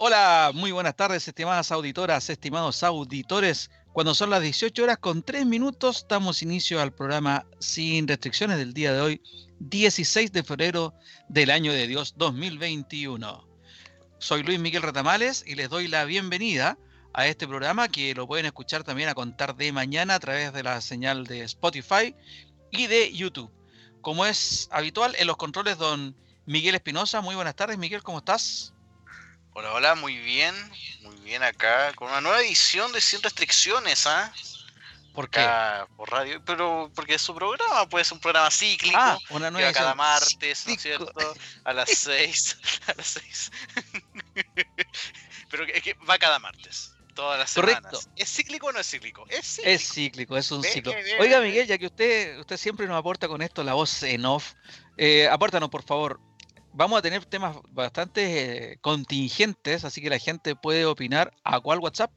Hola, muy buenas tardes, estimadas auditoras, estimados auditores. Cuando son las 18 horas con 3 minutos, damos inicio al programa Sin Restricciones del día de hoy, 16 de febrero del año de Dios 2021. Soy Luis Miguel Retamales y les doy la bienvenida a este programa que lo pueden escuchar también a contar de mañana a través de la señal de Spotify y de YouTube. Como es habitual, en los controles, don Miguel Espinosa. Muy buenas tardes, Miguel, ¿cómo estás? Hola, hola, muy bien, muy bien acá, con una nueva edición de Sin Restricciones, ¿ah? ¿Por qué? por radio, pero porque es su programa, pues es un programa cíclico, ah, una nueva cada martes, ¿no es cierto? A las seis, a las seis. pero es que va cada martes, todas las semanas. Correcto. ¿Es cíclico o no es cíclico? Es cíclico. Es cíclico, es un ciclo. Oiga, Miguel, ya que usted, usted siempre nos aporta con esto la voz en off, eh, apórtanos, por favor, vamos a tener temas bastante eh, contingentes, así que la gente puede opinar. ¿A cuál WhatsApp?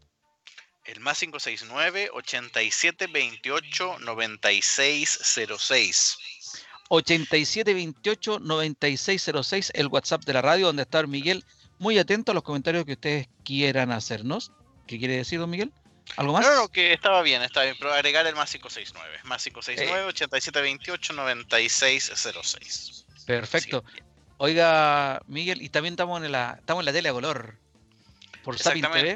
El más 569 8728 9606. 8728 9606, el WhatsApp de la radio, donde está Miguel. Muy atento a los comentarios que ustedes quieran hacernos. ¿Qué quiere decir, don Miguel? ¿Algo más? No, no, que estaba bien, está bien, pero agregar el más 569. Más 569 8728 9606. Perfecto. Oiga, Miguel, y también estamos en la, estamos en la tele a color. Por Sapin TV.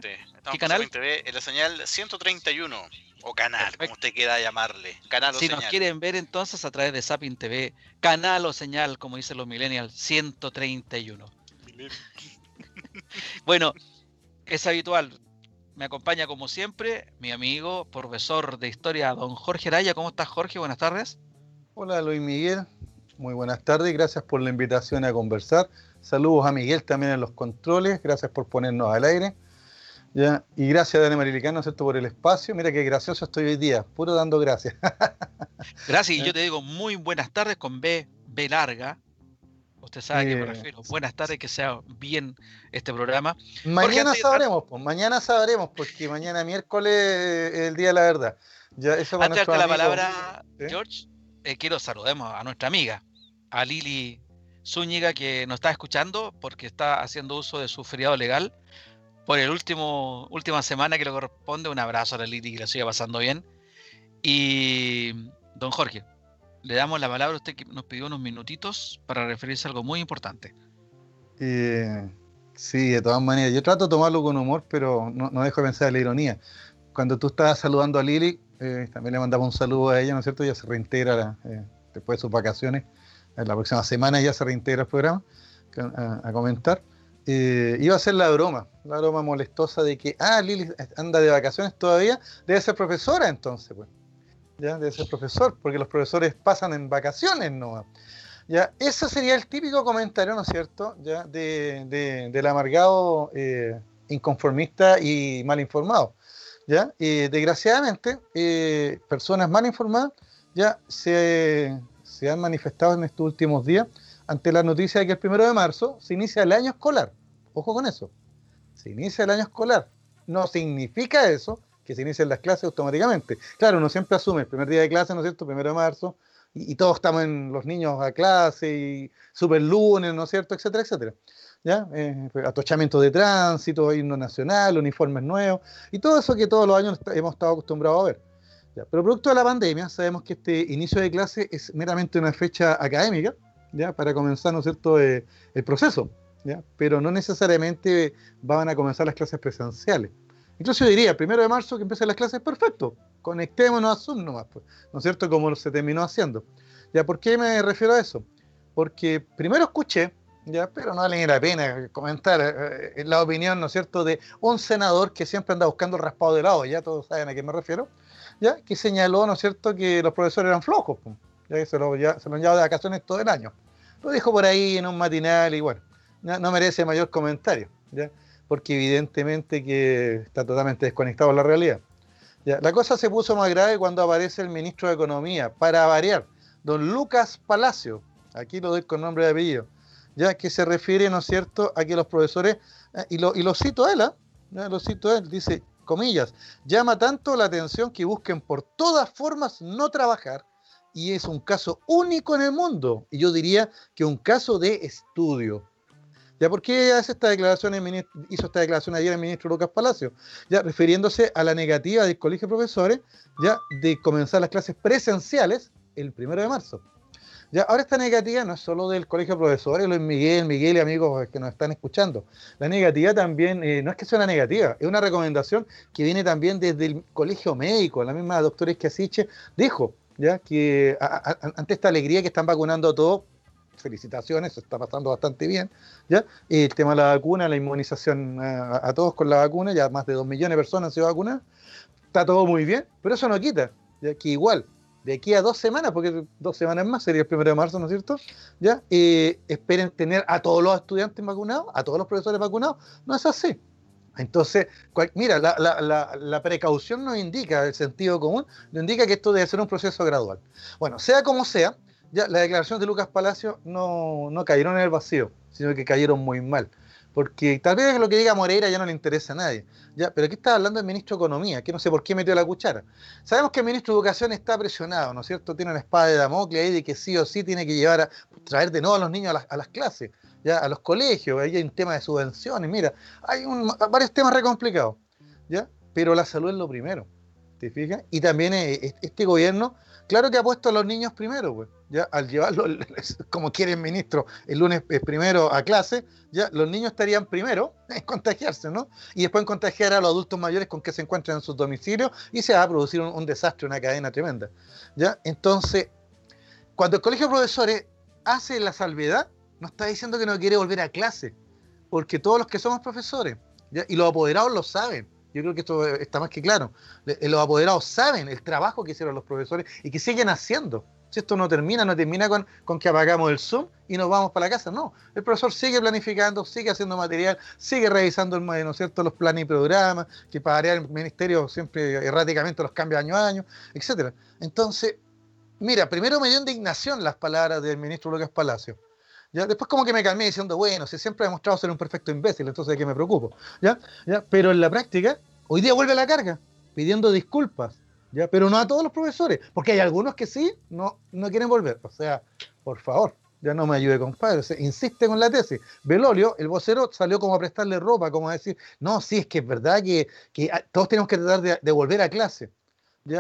¿Qué canal? TV, en la señal 131. O canal, como usted quiera llamarle. Canal o si nos quieren ver entonces a través de Sapin TV, canal o señal, como dicen los millennials, 131. bueno, es habitual. Me acompaña como siempre mi amigo, profesor de historia, don Jorge Araya. ¿Cómo estás, Jorge? Buenas tardes. Hola, Luis Miguel. Muy buenas tardes gracias por la invitación a conversar. Saludos a Miguel también en los controles, gracias por ponernos al aire. ¿ya? Y gracias a Dani Marilicano ¿cierto? por el espacio. Mira qué gracioso estoy hoy día, puro dando gracias. gracias, y yo te digo muy buenas tardes con B, B larga. Usted sabe a qué me refiero. Buenas tardes, que sea bien este programa. Mañana sabremos, pues, mañana sabremos, porque mañana miércoles es el día de la verdad. Ya, eso antes de la palabra, George, eh, quiero saludemos a nuestra amiga, a Lili Zúñiga, que nos está escuchando porque está haciendo uso de su feriado legal por el último última semana que le corresponde. Un abrazo a la Lili, que la siga pasando bien. Y don Jorge, le damos la palabra a usted que nos pidió unos minutitos para referirse a algo muy importante. Eh, sí, de todas maneras. Yo trato de tomarlo con humor, pero no, dejo de pensar en la ironía. Cuando tú estabas saludando a Lili, eh, también le mandamos un saludo a ella, ¿no es cierto? Ella se reintegra eh, después de sus vacaciones. La próxima semana ya se reintegra al programa a, comentar. Eh, iba a ser la broma, la broma molestosa de que, ah, Lili anda de vacaciones todavía, debe ser profesora entonces, pues. Ya, debe ser profesor, porque los profesores pasan en vacaciones, ¿no? Ya, ese sería el típico comentario, ¿no es cierto? Ya, de, del amargado inconformista y mal informado. ¿Ya? desgraciadamente, eh, personas mal informadas ya se, han manifestado en estos últimos días ante la noticia de que el primero de marzo se inicia el año escolar. Ojo con eso. Se inicia el año escolar. No significa eso que se inicien las clases automáticamente. Claro, uno siempre asume el primer día de clase, ¿no es cierto? Primero de marzo, y, y todos estamos en los niños a clase, y super lunes, ¿no es cierto? Etcétera, etcétera. ¿ya? Eh, atochamiento de tránsito, himno nacional, uniformes nuevos, y todo eso que todos los años hemos estado acostumbrados a ver. Pero producto de la pandemia, sabemos que este inicio de clase es meramente una fecha académica, ¿ya? Para comenzar, ¿no es cierto?, eh, el proceso, ¿ya? Pero no necesariamente van a comenzar las clases presenciales. Incluso yo diría, primero de marzo que empiecen las clases, perfecto, conectémonos a Zoom nomás, pues, ¿no es cierto?, como se terminó haciendo. ¿Ya? ¿Por qué me refiero a eso? Porque primero escuché ya, pero no vale ni la pena comentar eh, eh, la opinión, ¿no es cierto?, de un senador que siempre anda buscando el raspado de lado, ya todos saben a qué me refiero, ya, que señaló, ¿no es cierto?, que los profesores eran flojos, ya que se lo, ya, se lo han llevado de vacaciones todo el año. Lo dijo por ahí en un matinal y bueno, no, merece mayor comentario, ya, porque evidentemente que está totalmente desconectado de la realidad. La cosa se puso más grave cuando aparece el ministro de Economía, para variar, don Lucas Palacio, aquí lo doy con nombre de apellido, ya que se refiere, ¿no es cierto?, a que los profesores, eh, y, lo, y lo cito a él, ¿ah? lo cito a él, dice, comillas, llama tanto la atención que busquen por todas formas no trabajar, y es un caso único en el mundo, y yo diría que un caso de estudio. ¿Ya por qué hace esta declaración hizo esta declaración ayer el ministro Lucas Palacio? Ya refiriéndose a la negativa del Colegio de Profesores ya de comenzar las clases presenciales el primero de marzo. Ya, ahora esta negativa no es solo del Colegio de Profesores, Luis Miguel, Miguel y amigos que nos están escuchando. La negativa también, eh, no es que sea una negativa, es una recomendación que viene también desde el Colegio Médico. La misma doctora Esquiasiche dijo ya que ante esta alegría que están vacunando a todos, felicitaciones, se está pasando bastante bien. ¿ya? El tema de la vacuna, la inmunización a, todos con la vacuna, ya más de dos millones de personas han sido vacunadas, está todo muy bien, pero eso no quita ¿ya? que igual, de aquí a dos semanas, porque dos semanas más sería el primero de marzo, ¿no es cierto? ¿Ya? Eh, esperen tener a todos los estudiantes vacunados, a todos los profesores vacunados. No es así. Entonces, mira, la, precaución nos indica, el sentido común, nos indica que esto debe ser un proceso gradual. Bueno, sea como sea, ya las declaraciones de Lucas Palacio no, no cayeron en el vacío, sino que cayeron muy mal. Porque tal vez lo que diga Moreira ya no le interesa a nadie. Ya, pero aquí está hablando el ministro de Economía, que no sé por qué metió la cuchara. Sabemos que el ministro de Educación está presionado, ¿no es cierto? Tiene una espada de Damocles ahí de que sí o sí tiene que llevar a traer de nuevo a los niños a las, a las clases, ya, a los colegios, ahí hay un tema de subvenciones, mira, hay varios temas re complicados, ¿ya? Pero la salud es lo primero, ¿te fijas? Y también eh, este gobierno Claro que ha puesto a los niños primero, pues. Ya, al llevarlo, como quiere el ministro, el lunes primero a clase, ya los niños estarían primero en contagiarse, ¿no? Y después en contagiar a los adultos mayores con que se encuentran en sus domicilios y se va a producir un, desastre, una cadena tremenda. ¿Ya? Entonces, cuando el colegio de profesores hace la salvedad, no está diciendo que no quiere volver a clase, porque todos los que somos profesores, y los apoderados lo saben, yo creo que esto está más que claro. Los apoderados saben el trabajo que hicieron los profesores y que siguen haciendo. Si esto no termina, no termina con, que apagamos el Zoom y nos vamos para la casa. No, el profesor sigue planificando, sigue haciendo material, sigue revisando ¿no es cierto? los planes y programas, que para el ministerio siempre erráticamente los cambia año a año, etcétera. Entonces, mira, primero me dio indignación las palabras del ministro Lucas Palacio. ¿Ya? Después como que me calmé diciendo, bueno, si siempre he demostrado ser un perfecto imbécil, entonces de qué me preocupo. ¿Ya? ¿Ya? Pero en la práctica, hoy día vuelve a la carga, pidiendo disculpas. Pero no a todos los profesores, porque hay algunos que sí no, no quieren volver. O sea, por favor, ya no me ayude, compadre. insiste con la tesis. Belolio, el vocero, salió como a prestarle ropa, como a decir, no, sí, es que es verdad que, que todos tenemos que tratar de, volver a clase.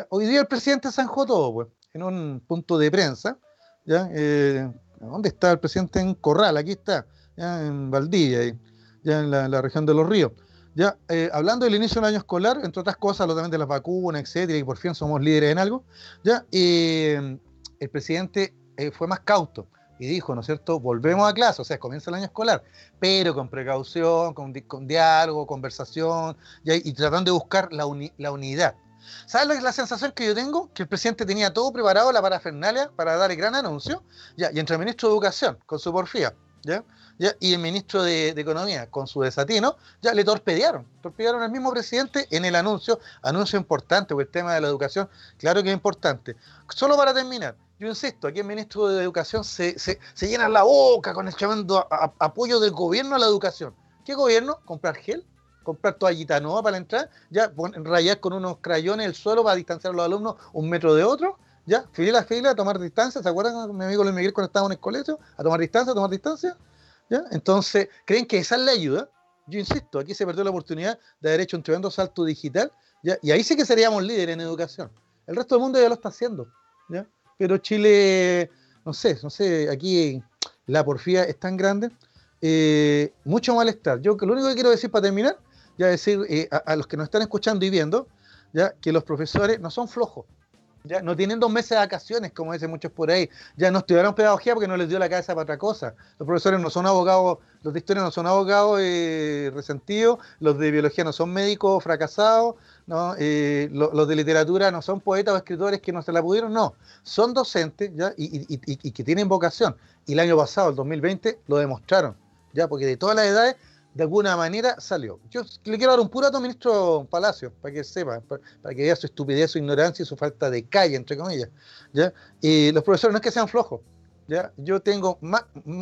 Hoy día el presidente zanjó todo, pues, en un punto de prensa, ¿ya? Eh, ¿Dónde está el presidente en Corral? Aquí está, ya en Valdivia, ya en la, región de los ríos. Ya, eh, hablando del inicio del año escolar, entre otras cosas, lo también de las vacunas, etcétera, y por fin somos líderes en algo, ya, el presidente eh, fue más cauto y dijo, ¿no es cierto?, volvemos a clase, o sea, comienza el año escolar, pero con precaución, con, diálogo, conversación, y tratando de buscar la, la unidad. ¿Sabes es la sensación que yo tengo? Que el presidente tenía todo preparado, la parafernalia, para dar el gran anuncio, ya, y entre el ministro de Educación, con su porfía, ¿ya? ¿ya? y el ministro de, Economía, con su desatino, ya le torpedearon. Torpedearon al mismo presidente en el anuncio, anuncio importante, porque el tema de la educación, claro que es importante. Solo para terminar, yo insisto, aquí el ministro de Educación se, se, llena la boca con el tremendo apoyo del gobierno a la educación. ¿Qué gobierno? ¿Comprar gel? comprar toallita nueva para entrar, ya rayar con unos crayones el suelo para distanciar a los alumnos un metro de otro, ya, fila a fila, tomar distancia, ¿se acuerdan mi amigo Luis Miguel cuando estábamos en el colegio? A tomar distancia, a tomar distancia, ¿ya? Entonces, ¿creen que esa es la ayuda? Yo insisto, aquí se perdió la oportunidad de haber hecho un tremendo salto digital, ¿ya? Y ahí sí que seríamos líderes en educación. El resto del mundo ya lo está haciendo, ¿ya? Pero Chile, no sé, no sé, aquí la porfía es tan grande, eh, mucho malestar. Yo lo único que quiero decir para terminar ya decir eh, a, los que nos están escuchando y viendo, ya que los profesores no son flojos, ya no tienen dos meses de vacaciones, como dicen muchos por ahí, ya no estudiaron pedagogía porque no les dio la cabeza para otra cosa. Los profesores no son abogados, los de historia no son abogados eh, resentidos, los de biología no son médicos fracasados, ¿no? Eh, los de literatura no son poetas o escritores que no se la pudieron, no, son docentes ¿ya? Y, y que tienen vocación. Y el año pasado, el 2020, lo demostraron, ya porque de todas las edades de alguna manera salió. Yo le quiero dar un puro dato al ministro Palacio, para que sepa, para, que vea su estupidez, su ignorancia y su falta de calle, entre comillas. ¿ya? Y los profesores no es que sean flojos. ¿ya? Yo tengo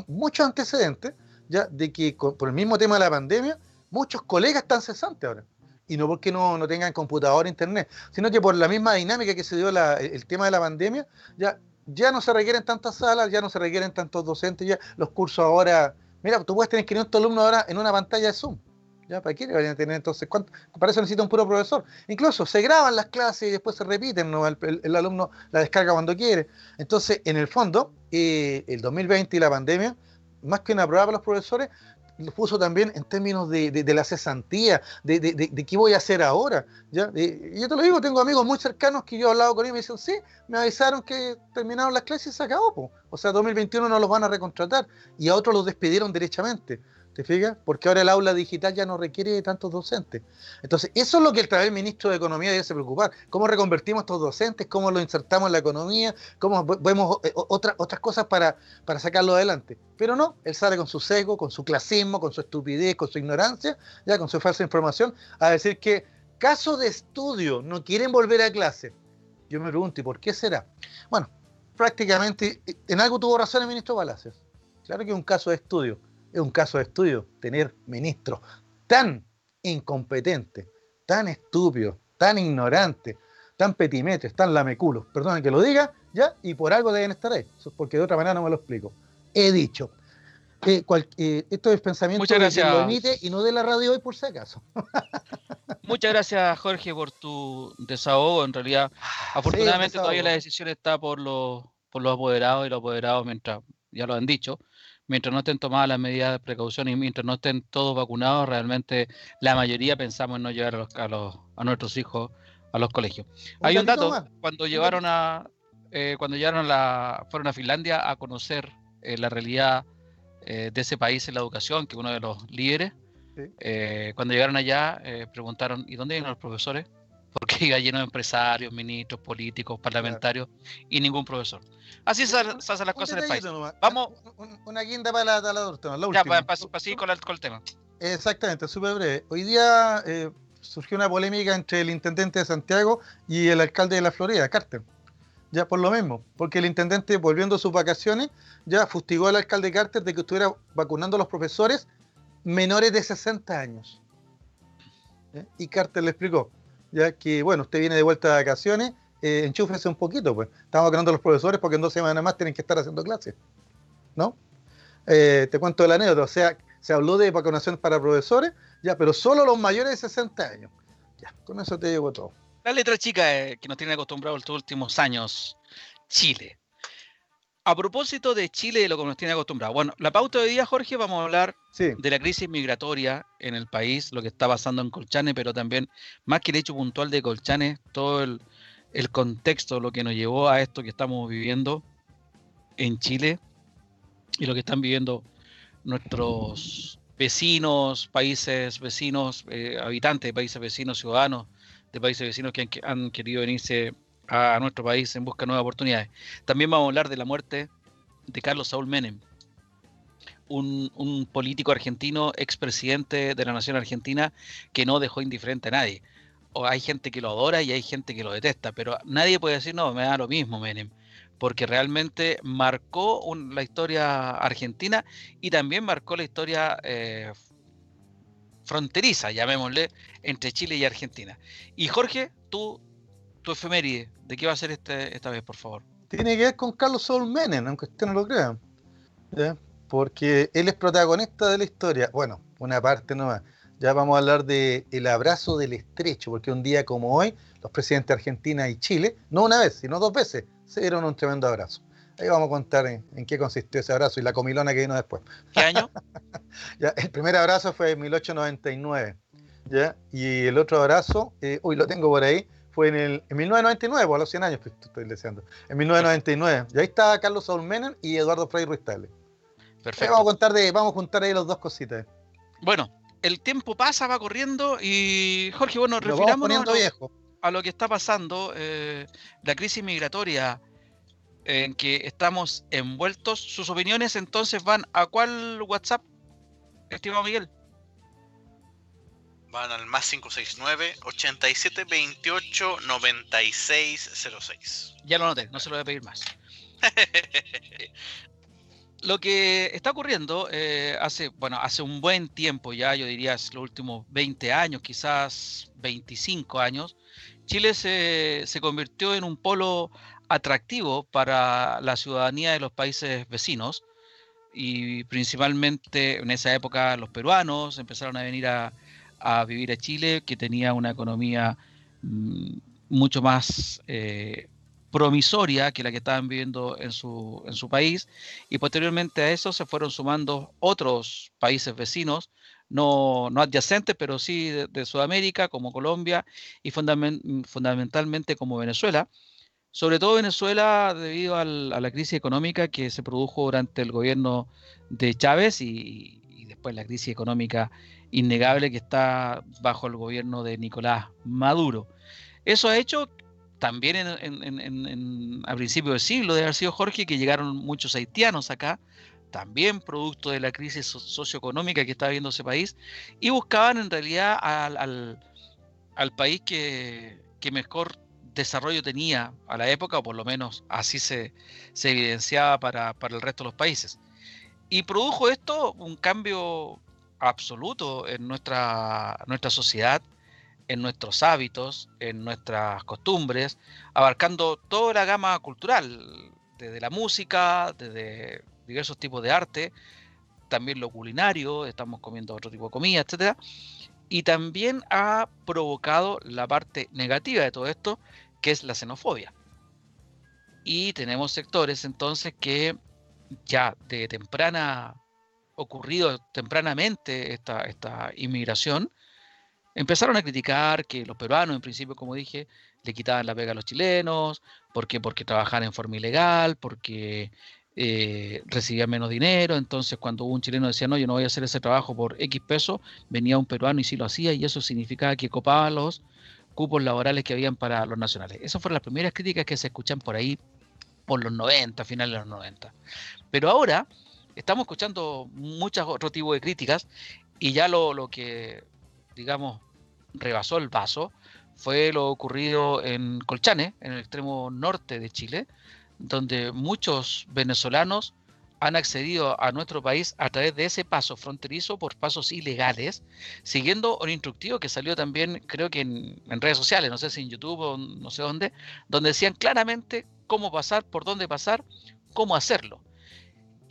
muchos antecedentes ¿ya? de que por el mismo tema de la pandemia, muchos colegas están cesantes ahora. Y no porque no, no tengan computador, internet, sino que por la misma dinámica que se dio el tema de la pandemia, ya, ya no se requieren tantas salas, ya no se requieren tantos docentes, ya los cursos ahora Mira, tú puedes tener 500 alumnos ahora en una pantalla de Zoom. ¿Ya? ¿Para qué le a tener entonces? ¿cuánto? Para eso necesita un puro profesor. Incluso se graban las clases y después se repiten, ¿no? el, alumno la descarga cuando quiere. Entonces, en el fondo, eh, el 2020 y la pandemia, más que una prueba para los profesores, lo puso también en términos de, la cesantía, de, qué voy a hacer ahora. ¿ya? yo te lo digo, tengo amigos muy cercanos que yo he hablado con ellos y me dicen, sí, me avisaron que terminaron las clases y se acabó. O sea, 2021 no los van a recontratar y a otros los despidieron derechamente. ¿Te fijas? Porque ahora el aula digital ya no requiere de tantos docentes. Entonces, eso es lo que el, el ministro de Economía debe preocupar. ¿Cómo reconvertimos estos docentes? ¿Cómo los insertamos en la economía? ¿Cómo vemos eh, otras otras cosas para, para sacarlo adelante? Pero no, él sale con su sesgo, con su clasismo, con su estupidez, con su ignorancia, ya con su falsa información, a decir que caso de estudio no quieren volver a clase. Yo me pregunto, ¿y por qué será? Bueno, prácticamente en algo tuvo razón el ministro Palacios. Claro que es un caso de estudio es un caso de estudio tener ministros tan incompetentes, tan estúpidos, tan ignorantes, tan petimetres, tan lameculos, perdón que lo diga, ya, y por algo deben estar ahí, porque de otra manera no me lo explico. He dicho. Eh, eh, esto es pensamiento Muchas gracias. lo emite y no de la radio hoy por si acaso. Muchas gracias Jorge por tu desahogo. En realidad, ah, afortunadamente todavía la decisión está por los, por los apoderados y los apoderados, mientras ya lo han dicho, mientras no estén tomadas las medidas de precaución y mientras no estén todos vacunados, realmente la mayoría pensamos en no llevar a, los, a, nuestros hijos a los colegios. Hay un dato, cuando llevaron a, eh, cuando llegaron la, fueron a Finlandia a conocer eh, la realidad eh, de ese país en la educación, que uno de los líderes, cuando llegaron allá preguntaron, ¿y dónde vienen los profesores? Porque iba lleno de empresarios, ministros, políticos, parlamentarios y ningún profesor. Así se, hacen las cosas en el país. Vamos. Una guinda para la, la, la, la Ya, para, seguir con, el tema. Exactamente, súper breve. Hoy día eh, surgió una polémica entre el intendente de Santiago y el alcalde de la Florida, Carter. Ya por lo mismo, porque el intendente, volviendo a sus vacaciones, ya fustigó al alcalde Carter de que estuviera vacunando a los profesores menores de 60 años. Y Carter le explicó, ya que, bueno, usted viene de vuelta de vacaciones, eh, enchúfese un poquito, pues. Estamos vacunando a los profesores porque en dos semanas más tienen que estar haciendo clases, ¿no? Eh, te cuento la anécdota, o sea, se habló de vacunación para profesores, ya, pero solo los mayores de 60 años. Ya, con eso te digo todo. La letra chica eh, que nos tiene acostumbrados estos últimos años, Chile. A propósito de Chile y de lo que nos tiene acostumbrado. Bueno, la pauta de hoy día, Jorge, vamos a hablar de la crisis migratoria en el país, lo que está pasando en Colchane, pero también, más que el hecho puntual de Colchane, todo el, el contexto, lo que nos llevó a esto que estamos viviendo en Chile y lo que están viviendo nuestros vecinos, países vecinos, eh, habitantes de países vecinos, ciudadanos de países vecinos que han querido venirse a nuestro país en busca de nuevas oportunidades. También vamos a hablar de la muerte de Carlos Saúl Menem, un, político argentino, expresidente de la nación argentina, que no dejó indiferente a nadie. O hay gente que lo adora y hay gente que lo detesta, pero nadie puede decir, no, me da lo mismo Menem, porque realmente marcó la historia argentina y también marcó la historia eh, fronteriza, llamémosle, entre Chile y Argentina. Y Jorge, tú tu efeméride, ¿de qué va a ser este, esta vez, por favor? Tiene que ver con Carlos Saúl Menem, aunque usted no lo crea. Porque él es protagonista de la historia. Bueno, una parte nomás. Ya vamos a hablar de el abrazo del estrecho, porque un día como hoy, los presidentes de Argentina y Chile, no una vez, sino dos veces, se dieron un tremendo abrazo. Ahí vamos a contar en, qué consistió ese abrazo y la comilona que vino después. ¿Qué año? ya, el primer abrazo fue en 1899. ¿ya? Y el otro abrazo, eh, uy, lo tengo por ahí, fue en, el, en 1999, pues, a los 100 años estoy deseando. En 1999. Y ahí está Carlos Saúl Menem y Eduardo Frei Ruiz Perfecto. vamos a contar de, vamos a juntar ahí los dos cositas. Bueno, el tiempo pasa, va corriendo y Jorge, bueno, refiramos a, lo que está pasando, eh, la crisis migratoria en que estamos envueltos. Sus opiniones entonces van a cuál WhatsApp, estimado Miguel? Van al más 569 87 28 96 06. Ya lo noté, no se lo voy a pedir más. lo que está ocurriendo eh, hace, bueno, hace un buen tiempo ya, yo diría los últimos 20 años, quizás 25 años, Chile se, se convirtió en un polo atractivo para la ciudadanía de los países vecinos y principalmente en esa época los peruanos empezaron a venir a, vivir a Chile, que tenía una economía mm, mucho más eh, promisoria que la que estaban viviendo en su, en su país, y posteriormente a eso se fueron sumando otros países vecinos, no, no adyacentes, pero sí de, Sudamérica, como Colombia, y fundamentalmente como Venezuela, sobre todo Venezuela debido a la crisis económica que se produjo durante el gobierno de Chávez y, después la crisis económica innegable que está bajo el gobierno de Nicolás Maduro. Eso ha hecho también a principios del siglo de haber sido Jorge que llegaron muchos haitianos acá, también producto de la crisis socioeconómica que estaba viviendo ese país, y buscaban en realidad al, país que mejor desarrollo tenía a la época, o por lo menos así se, evidenciaba para, el resto de los países. Y produjo esto un cambio absoluto en nuestra, nuestra sociedad, en nuestros hábitos, en nuestras costumbres, abarcando toda la gama cultural, desde la música, desde diversos tipos de arte, también lo culinario, estamos comiendo otro tipo de comida, etcétera, y también ha provocado la parte negativa de todo esto, que es la xenofobia. Y tenemos sectores entonces que ya de temprana, ocurrido tempranamente esta, esta inmigración, empezaron a criticar que los peruanos, en principio, como dije, le quitaban la pega a los chilenos, porque porque trabajaban en forma ilegal, porque eh, recibían menos dinero, entonces cuando un chileno decía, no, yo no voy a hacer ese trabajo por X pesos, venía un peruano y sí lo hacía, y eso significaba que copaban los cupos laborales que habían para los nacionales. Esas fueron las primeras críticas que se escuchan por ahí por los 90, finales de los 90. Pero ahora estamos escuchando muchos otro tipo de críticas y ya lo, que, digamos, rebasó el vaso fue lo ocurrido en Colchane, en el extremo norte de Chile, donde muchos venezolanos han accedido a nuestro país a través de ese paso fronterizo por pasos ilegales, siguiendo un instructivo que salió también, creo que en, redes sociales, no sé si en YouTube o no sé dónde, donde decían claramente cómo pasar, por dónde pasar, cómo hacerlo.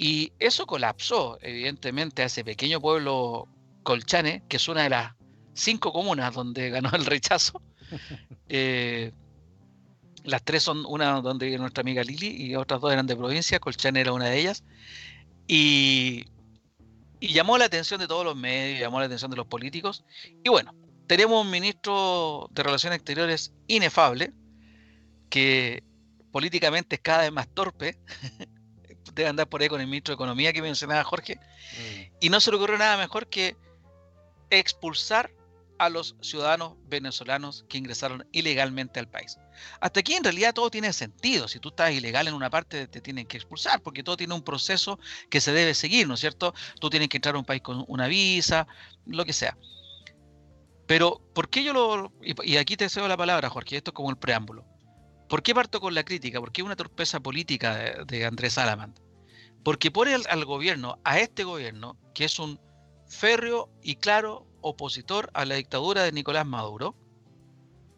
Y eso colapsó, evidentemente, a ese pequeño pueblo Colchane, que es una de las cinco comunas donde ganó el rechazo. Eh, las tres son una donde vive nuestra amiga Lili y otras dos eran de provincia, Colchane era una de ellas. Y, llamó la atención de todos los medios, llamó la atención de los políticos. Y bueno, tenemos un ministro de Relaciones Exteriores inefable, que políticamente es cada vez más torpe. Debe andar por ahí con el ministro de Economía que mencionaba Jorge. Mm. Y no se le ocurrió nada mejor que expulsar a los ciudadanos venezolanos que ingresaron ilegalmente al país. Hasta aquí en realidad todo tiene sentido. Si tú estás ilegal en una parte te tienen que expulsar porque todo tiene un proceso que se debe seguir, ¿no es cierto? Tú tienes que entrar a un país con una visa, lo que sea. Pero, ¿por qué yo lo... Y, aquí te cedo la palabra, Jorge, esto es como el preámbulo. ¿Por qué parto con la crítica? ¿Por qué una torpeza política de, Andrés Alamant? Porque pone al gobierno, a este gobierno, que es un férreo y claro opositor a la dictadura de Nicolás Maduro,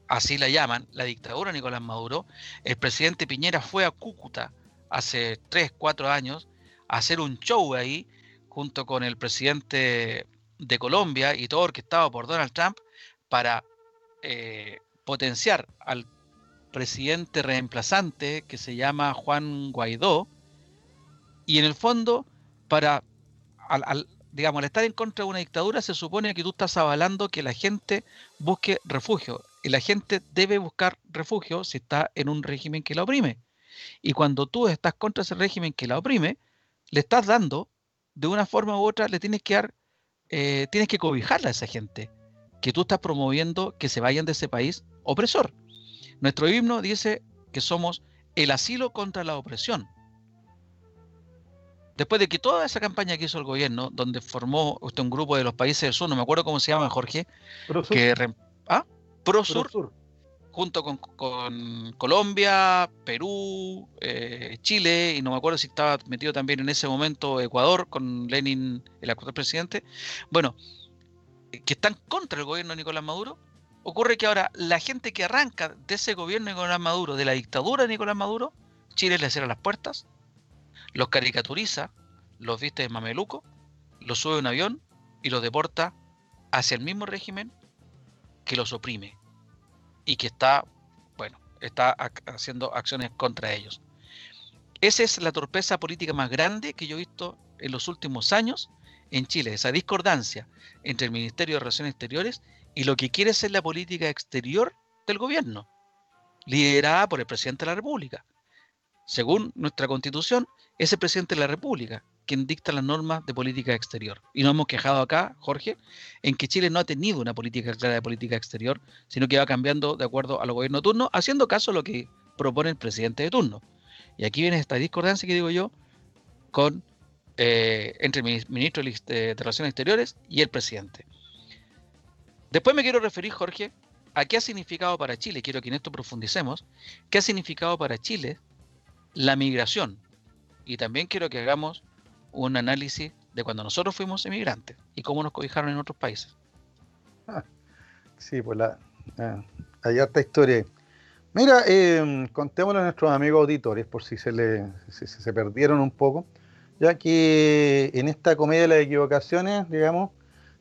así la llaman, la dictadura de Nicolás Maduro, el presidente Piñera fue a Cúcuta hace 3, 4 años a hacer un show ahí junto con el presidente de Colombia y todo orquestado por Donald Trump para eh, potenciar al presidente reemplazante que se llama Juan Guaidó y en el fondo para al, digamos, al estar en contra de una dictadura, se supone que tú estás avalando que la gente busque refugio. Y la gente debe buscar refugio si está en un régimen que la oprime. Y cuando tú estás contra ese régimen que la oprime, le estás dando, de una forma u otra, le tienes que dar, eh, tienes que cobijarla a esa gente que tú estás promoviendo que se vayan de ese país opresor. Nuestro himno dice que somos el asilo contra la opresión después de que toda esa campaña que hizo el gobierno, donde formó usted un grupo de los países del sur, no me acuerdo cómo se llama, Jorge, Prosur. que ¿ah? Prosur, junto con, Colombia, Perú, eh, Chile, y no me acuerdo si estaba metido también en ese momento Ecuador, con Lenin, el actual presidente, bueno, que están contra el gobierno de Nicolás Maduro, ocurre que ahora la gente que arranca de ese gobierno de Nicolás Maduro, de la dictadura de Nicolás Maduro, Chile le cierra las puertas, los caricaturiza, los viste de mameluco, los sube a un avión y los deporta hacia el mismo régimen que los oprime y que está, bueno, está haciendo acciones contra ellos. Esa es la torpeza política más grande que yo he visto en los últimos años en Chile, esa discordancia entre el Ministerio de Relaciones Exteriores y lo que quiere ser la política exterior del gobierno, liderada por el presidente de la República. Según nuestra constitución, es el presidente de la República quien dicta las normas de política exterior. Y nos hemos quejado acá, Jorge, en que Chile no ha tenido una política clara de política exterior, sino que va cambiando de acuerdo a los gobiernos de turno, haciendo caso a lo que propone el presidente de turno. Y aquí viene esta discordancia que digo yo con eh, entre el ministro de Relaciones Exteriores y el presidente. Después me quiero referir, Jorge, a qué ha significado para Chile, quiero que en esto profundicemos, qué ha significado para Chile la migración. Y también quiero que hagamos un análisis de cuando nosotros fuimos emigrantes y cómo nos cobijaron en otros países. Ah, sí, pues la, ah, hay harta historia. Mira, eh, contémosle a nuestros amigos auditores, por si se, le, se perdieron un poco, ya que en esta comedia de las equivocaciones, digamos,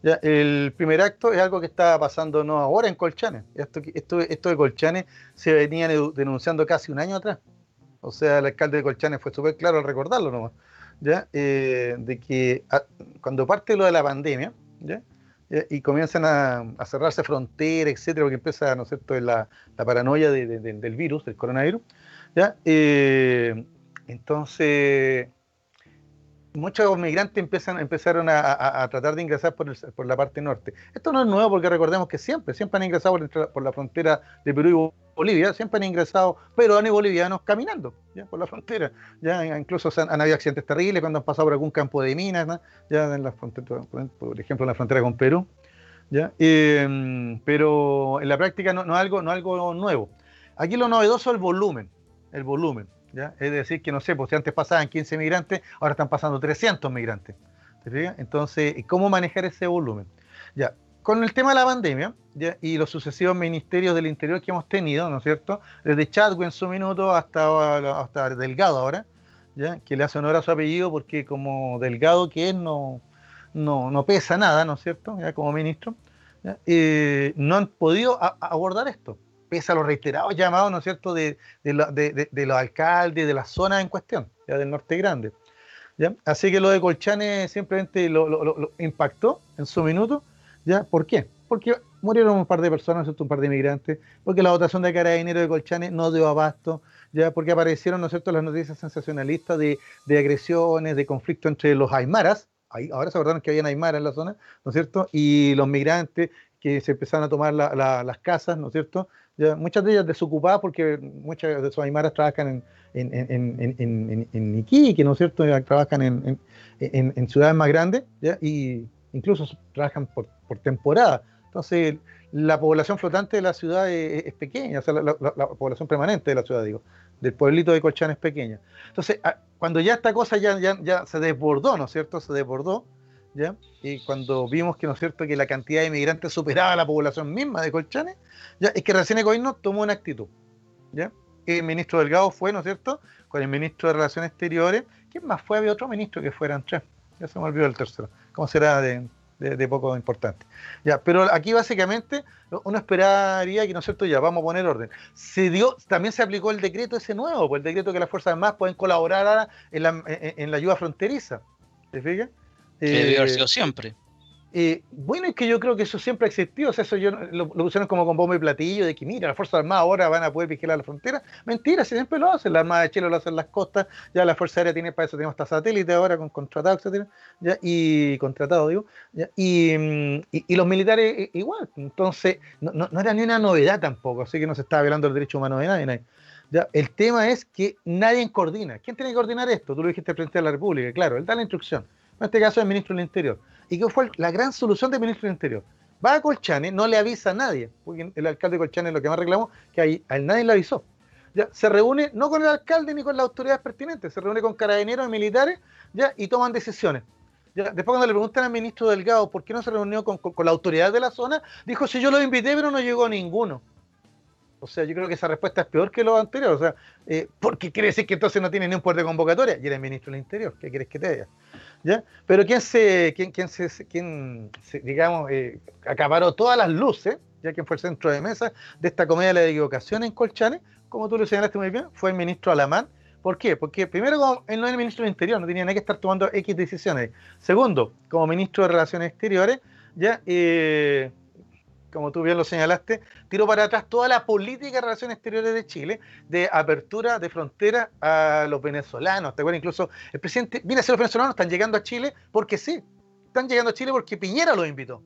ya el primer acto es algo que está pasando no ahora en Colchanes. Esto, esto, esto de Colchanes se venía denunciando casi un año atrás. O sea, el alcalde de Colchanes fue súper claro al recordarlo nomás. ¿ya? Eh, de que cuando parte lo de la pandemia, ¿ya? y comienzan a, cerrarse fronteras, etcétera, porque empieza, ¿no es cierto?, la, la paranoia del virus, del coronavirus, ¿ya? Eh, entonces, muchos migrantes empiezan, empezaron a, tratar de ingresar por, por, la parte norte. Esto no es nuevo porque recordemos que siempre, siempre han ingresado por, por la frontera de Perú y Bolivia, siempre han ingresado peruanos y bolivianos caminando ¿ya? por la frontera. Ya incluso han, habido accidentes terribles cuando han pasado por algún campo de minas, ya en la frontera, por ejemplo en la frontera con Perú. ¿ya? Em, pero en la práctica no, no, algo, nuevo. Aquí lo novedoso es el volumen, el volumen. ¿ya? Es decir, que no sé, pues si antes pasaban 15 migrantes, ahora están pasando 300 migrantes. ¿te Entonces, ¿cómo manejar ese volumen? Ya, con el tema de la pandemia y los sucesivos ministerios del interior que hemos tenido, ¿no es cierto? Desde Chadwick en su minuto hasta, hasta Delgado ahora, ¿ya? que le hace honor a su apellido porque como Delgado que es no, no, pesa nada, ¿no es cierto? Ya como ministro, eh, no han podido abordar esto, pese a los reiterados llamados, ¿no es cierto?, de, los alcaldes de la zona en cuestión, ya del norte grande. ¿ya? Así que lo de Colchane simplemente lo impactó en su minuto ¿Ya? ¿Por qué? Porque murieron un par de personas, un par de inmigrantes, porque la votación de Carabinero de Colchane no dio abasto, ya porque aparecieron, ¿no es cierto?, las noticias sensacionalistas de, agresiones, de conflicto entre los aymaras, ahí, ahora se acordaron que había aymaras en la zona, ¿no es cierto?, y los migrantes que se empezaron a tomar las casas, ¿no es cierto?, ya, muchas de ellas desocupadas porque muchas de esos aymaras trabajan en, en, en, en, Iquique, ¿no es cierto?, trabajan en, ciudades más grandes, ¿ya? y incluso trabajan por, temporada. Entonces, la población flotante de la ciudad es, pequeña, o sea, la, población permanente de la ciudad, digo, del pueblito de Colchán es pequeña. Entonces, ah, cuando ya esta cosa ya, ya, se desbordó, ¿no es cierto? Se desbordó, ¿ya? Y cuando vimos que, ¿no es cierto?, que la cantidad de inmigrantes superaba la población misma de Colchanes, ya, es que recién Ecoino tomó una actitud, ¿ya? El ministro Delgado fue, ¿no es cierto?, con el ministro de Relaciones Exteriores. ¿Quién más fue? Había otro ministro que fueran tres. Ya se me olvidó el tercero. ¿Cómo será de, de, poco importante. Ya, pero aquí básicamente uno esperaría que, ¿no es cierto?, ya vamos a poner orden. Se dio, también se aplicó el decreto ese nuevo, pues el decreto que las Fuerzas Armadas pueden colaborar en la, en, la ayuda fronteriza. ¿Te fijas? Que debió haber sido siempre. Eh, bueno, es que yo creo que eso siempre ha existido, o sea, eso yo lo, pusieron como con bombo y platillo, de que mira, las Fuerzas Armadas ahora van a poder vigilar la frontera. Mentira, si siempre lo hacen, la Armada de Chile lo hacen en las costas, ya la Fuerza Aérea tiene para eso, tenemos hasta satélite ahora con contratados, etcétera, ya, y contratado, digo, y, y, los militares igual, entonces no, no, era ni una novedad tampoco, así que no se estaba violando el derecho humano de nadie. nadie. El tema es que nadie coordina. ¿Quién tiene que coordinar esto? Tú lo dijiste al presidente de la República, claro, él da la instrucción. En este caso, el ministro del Interior y que fue la gran solución del ministro del Interior. Va a Colchane, no le avisa a nadie, porque el alcalde de Colchane lo que más reclamó, que ahí, a nadie le avisó. Ya, se reúne no con el alcalde ni con las autoridades pertinentes, se reúne con carabineros y militares ya, y toman decisiones. Ya, después cuando le preguntan al ministro Delgado por qué no se reunió con, la autoridad de la zona, dijo, si yo lo invité pero no llegó ninguno. O sea, yo creo que esa respuesta es peor que lo anterior. O sea, eh, porque quiere decir que entonces no tiene ni un poder de convocatoria y eres ministro del Interior. ¿Qué quieres que te diga? ¿Ya? Pero quién se, quién, quién se, quién digamos, eh, acaparó todas las luces, ya que fue el centro de mesa de esta comedia de la equivocación en Colchane, como tú lo señalaste muy bien, fue el ministro Alamán. ¿Por qué? Porque primero, como él no el ministro del Interior, no tenía nada que estar tomando X decisiones. Segundo, como ministro de Relaciones Exteriores, ya eh, como tú bien lo señalaste, tiró para atrás toda la política de relaciones exteriores de Chile, de apertura de frontera a los venezolanos. ¿Te acuerdas? Incluso el presidente, mira, si los venezolanos están llegando a Chile porque sí, están llegando a Chile porque Piñera los invitó.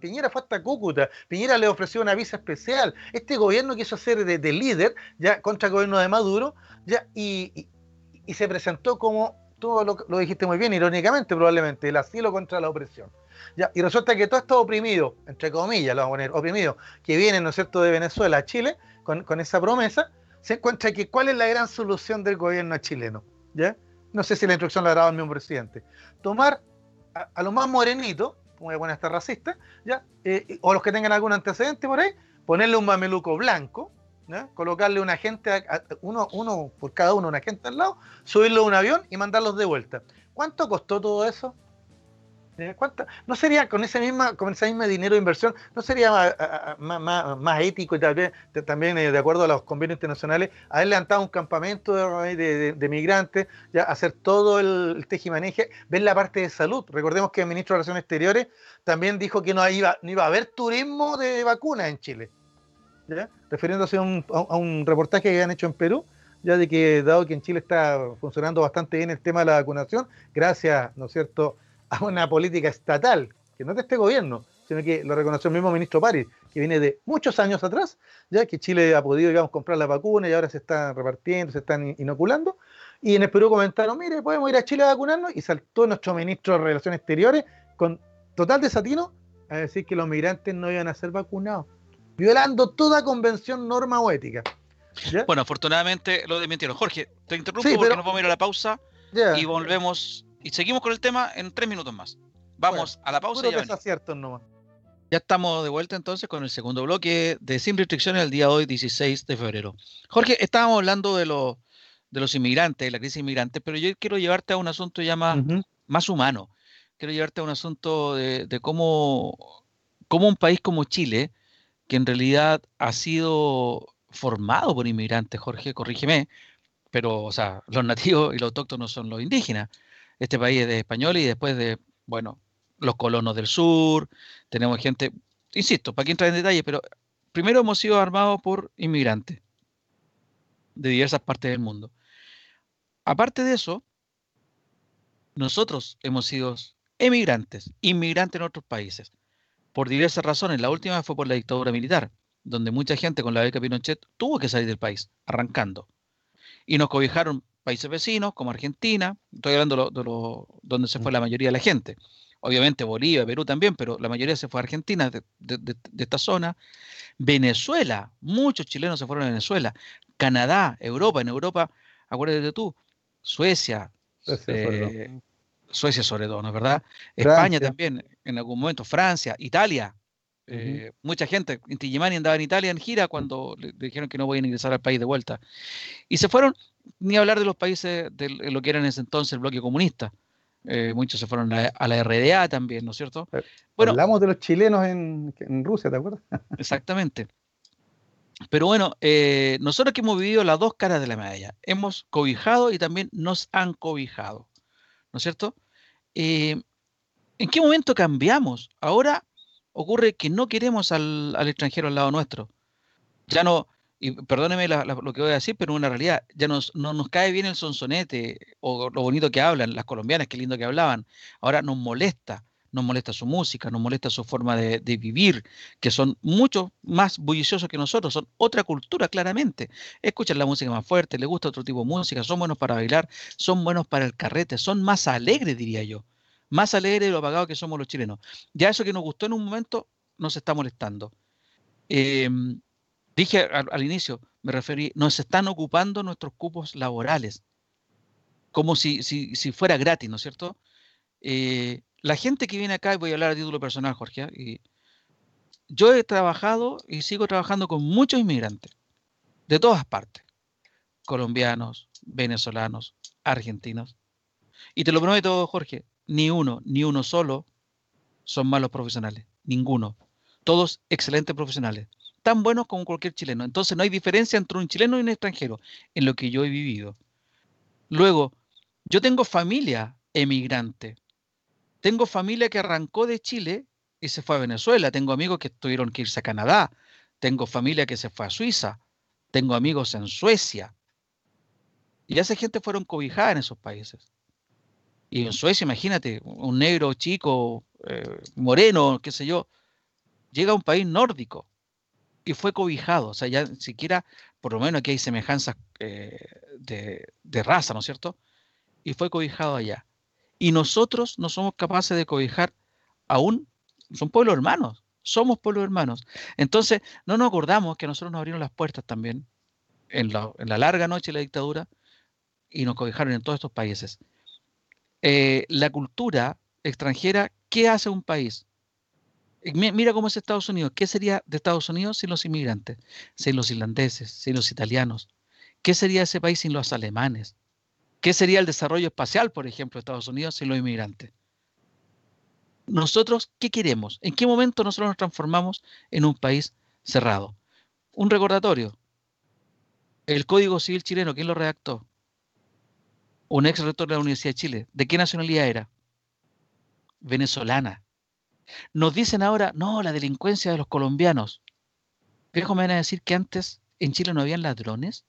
Piñera fue hasta Cúcuta, Piñera le ofreció una visa especial. Este gobierno quiso hacer de, líder ya contra el gobierno de Maduro ya, y, se presentó como, tú lo, lo dijiste muy bien, irónicamente probablemente, el asilo contra la opresión y resulta que todos estos oprimidos, entre comillas, lo vamos a poner, oprimidos, que vienen, ¿no es cierto?, de Venezuela a Chile, con, esa promesa, se encuentra que cuál es la gran solución del gobierno chileno, ¿ya? No sé si la instrucción la ha dado el mismo presidente. Tomar a, los más morenitos, voy a poner esta racista, ¿ya? Eh, o los que tengan algún antecedente por ahí, ponerle un mameluco blanco, colocarle un agente, uno, uno por cada uno, un agente al lado, subirlo a un avión y mandarlos de vuelta. ¿Cuánto costó todo eso? ¿Eh? ¿No sería con ese misma, con ese mismo dinero de inversión, no sería más, ético y también, también eh, de acuerdo a los convenios internacionales, haber levantado un campamento de, migrantes, ya hacer todo el, el tejimaneje, ver la parte de salud? Recordemos que el ministro de Relaciones Exteriores también dijo que no iba, no iba a haber turismo de vacunas en Chile, refiriéndose a un, a un reportaje que han hecho en Perú, ya de que dado que en Chile está funcionando bastante bien el tema de la vacunación, gracias, ¿no es cierto?, a una política estatal, que no es de este gobierno, sino que lo reconoció el mismo ministro París, que viene de muchos años atrás, ya que Chile ha podido, digamos, comprar la vacuna y ahora se están repartiendo, se están inoculando. Y en el Perú comentaron, mire, podemos ir a Chile a vacunarnos, y saltó nuestro ministro de Relaciones Exteriores con total desatino a decir que los migrantes no iban a ser vacunados, violando toda convención, norma o ética. Bueno, afortunadamente lo desmintieron. Jorge, te interrumpo porque nos vamos a ir a la pausa y volvemos y seguimos con el tema en tres minutos más. Vamos a la pausa. Ya, ya estamos de vuelta entonces con el segundo bloque de Sin Restricciones el día de hoy, 16 de febrero. Jorge, estábamos hablando de, lo, de los inmigrantes, de la crisis inmigrante, pero yo quiero llevarte a un asunto ya más, más humano. Quiero llevarte a un asunto de, de cómo, cómo un país como Chile, que en realidad ha sido formado por inmigrantes, Jorge, corrígeme, pero, o sea, los nativos y los autóctonos son los indígenas este país es de españoles y después de, bueno, los colonos del sur, tenemos gente, insisto, para que entrar en detalle, pero primero hemos sido armados por inmigrantes de diversas partes del mundo. Aparte de eso, nosotros hemos sido emigrantes, inmigrantes en otros países, por diversas razones. La última fue por la dictadura militar, donde mucha gente con la beca Pinochet tuvo que salir del país, arrancando. Y nos cobijaron países vecinos como Argentina, estoy hablando de, lo, donde se fue la mayoría de la gente. Obviamente Bolivia, Perú también, pero la mayoría se fue a Argentina de, esta zona. Venezuela, muchos chilenos se fueron a Venezuela. Canadá, Europa, en Europa, acuérdate tú, Suecia, eh, Suecia sobre todo, ¿no es verdad? España también, en algún momento, Francia, Italia, eh, mucha gente, Inti Gimani andaba en Italia en gira cuando le dijeron que no a ingresar al país de vuelta. Y se fueron, ni hablar de los países de lo que era en ese entonces el bloque comunista. Eh, muchos se fueron a, la RDA también, ¿no es cierto? Eh, bueno, Hablamos de los chilenos en, Rusia, ¿te acuerdas? exactamente. Pero bueno, nosotros que hemos vivido las dos caras de la medalla, hemos cobijado y también nos han cobijado, ¿no es cierto? ¿En qué momento cambiamos? Ahora ocurre que no queremos al, extranjero al lado nuestro. Ya no, y perdóneme lo que voy a decir, pero una realidad, ya nos, no nos cae bien el sonsonete o lo bonito que hablan, las colombianas, qué lindo que hablaban. Ahora nos molesta, nos molesta su música, nos molesta su forma de, vivir, que son mucho más bulliciosos que nosotros, son otra cultura claramente. Escuchan la música más fuerte, les gusta otro tipo de música, son buenos para bailar, son buenos para el carrete, son más alegres, diría yo más alegre de lo apagados que somos los chilenos. Ya eso que nos gustó en un momento nos está molestando. Em, dije al, inicio, me referí, nos están ocupando nuestros cupos laborales, como si, si, si fuera gratis, ¿no es cierto? Eh, la gente que viene acá, y voy a hablar a título personal, Jorge, y yo he trabajado y sigo trabajando con muchos inmigrantes de todas partes, colombianos, venezolanos, argentinos. Y te lo prometo, Jorge, ni uno, ni uno solo son malos profesionales, ninguno. Todos excelentes profesionales, tan buenos como cualquier chileno. Entonces no hay diferencia entre un chileno y un extranjero en lo que yo he vivido. Luego, yo tengo familia emigrante. Tengo familia que arrancó de Chile y se fue a Venezuela. Tengo amigos que tuvieron que irse a Canadá. Tengo familia que se fue a Suiza. Tengo amigos en Suecia. Y esa gente fueron cobijadas en esos países. Y en Suecia, imagínate, un negro chico, eh, moreno, qué sé yo, llega a un país nórdico y fue cobijado. O sea, ya siquiera, por lo menos aquí hay semejanzas eh, de, raza, ¿no es cierto? Y fue cobijado allá. Y nosotros no somos capaces de cobijar aún son pueblos hermanos, somos pueblos hermanos. Entonces, no nos acordamos que nosotros nos abrieron las puertas también en la, larga noche de la dictadura y nos cobijaron en todos estos países. Eh, la cultura extranjera, ¿qué hace un país? Mira cómo es Estados Unidos. ¿Qué sería de Estados Unidos sin los inmigrantes? Sin los irlandeses, sin los italianos. ¿Qué sería ese país sin los alemanes? ¿Qué sería el desarrollo espacial, por ejemplo, de Estados Unidos sin los inmigrantes? nosotros, ¿qué queremos? ¿En qué momento nosotros nos transformamos en un país cerrado? Un recordatorio. El Código Civil chileno, ¿quién lo redactó? Un ex rector de la Universidad de Chile. ¿De qué nacionalidad era? Venezolana. Nos dicen ahora, no, la delincuencia de los colombianos. Viejo, me van a decir que antes en Chile no habían ladrones.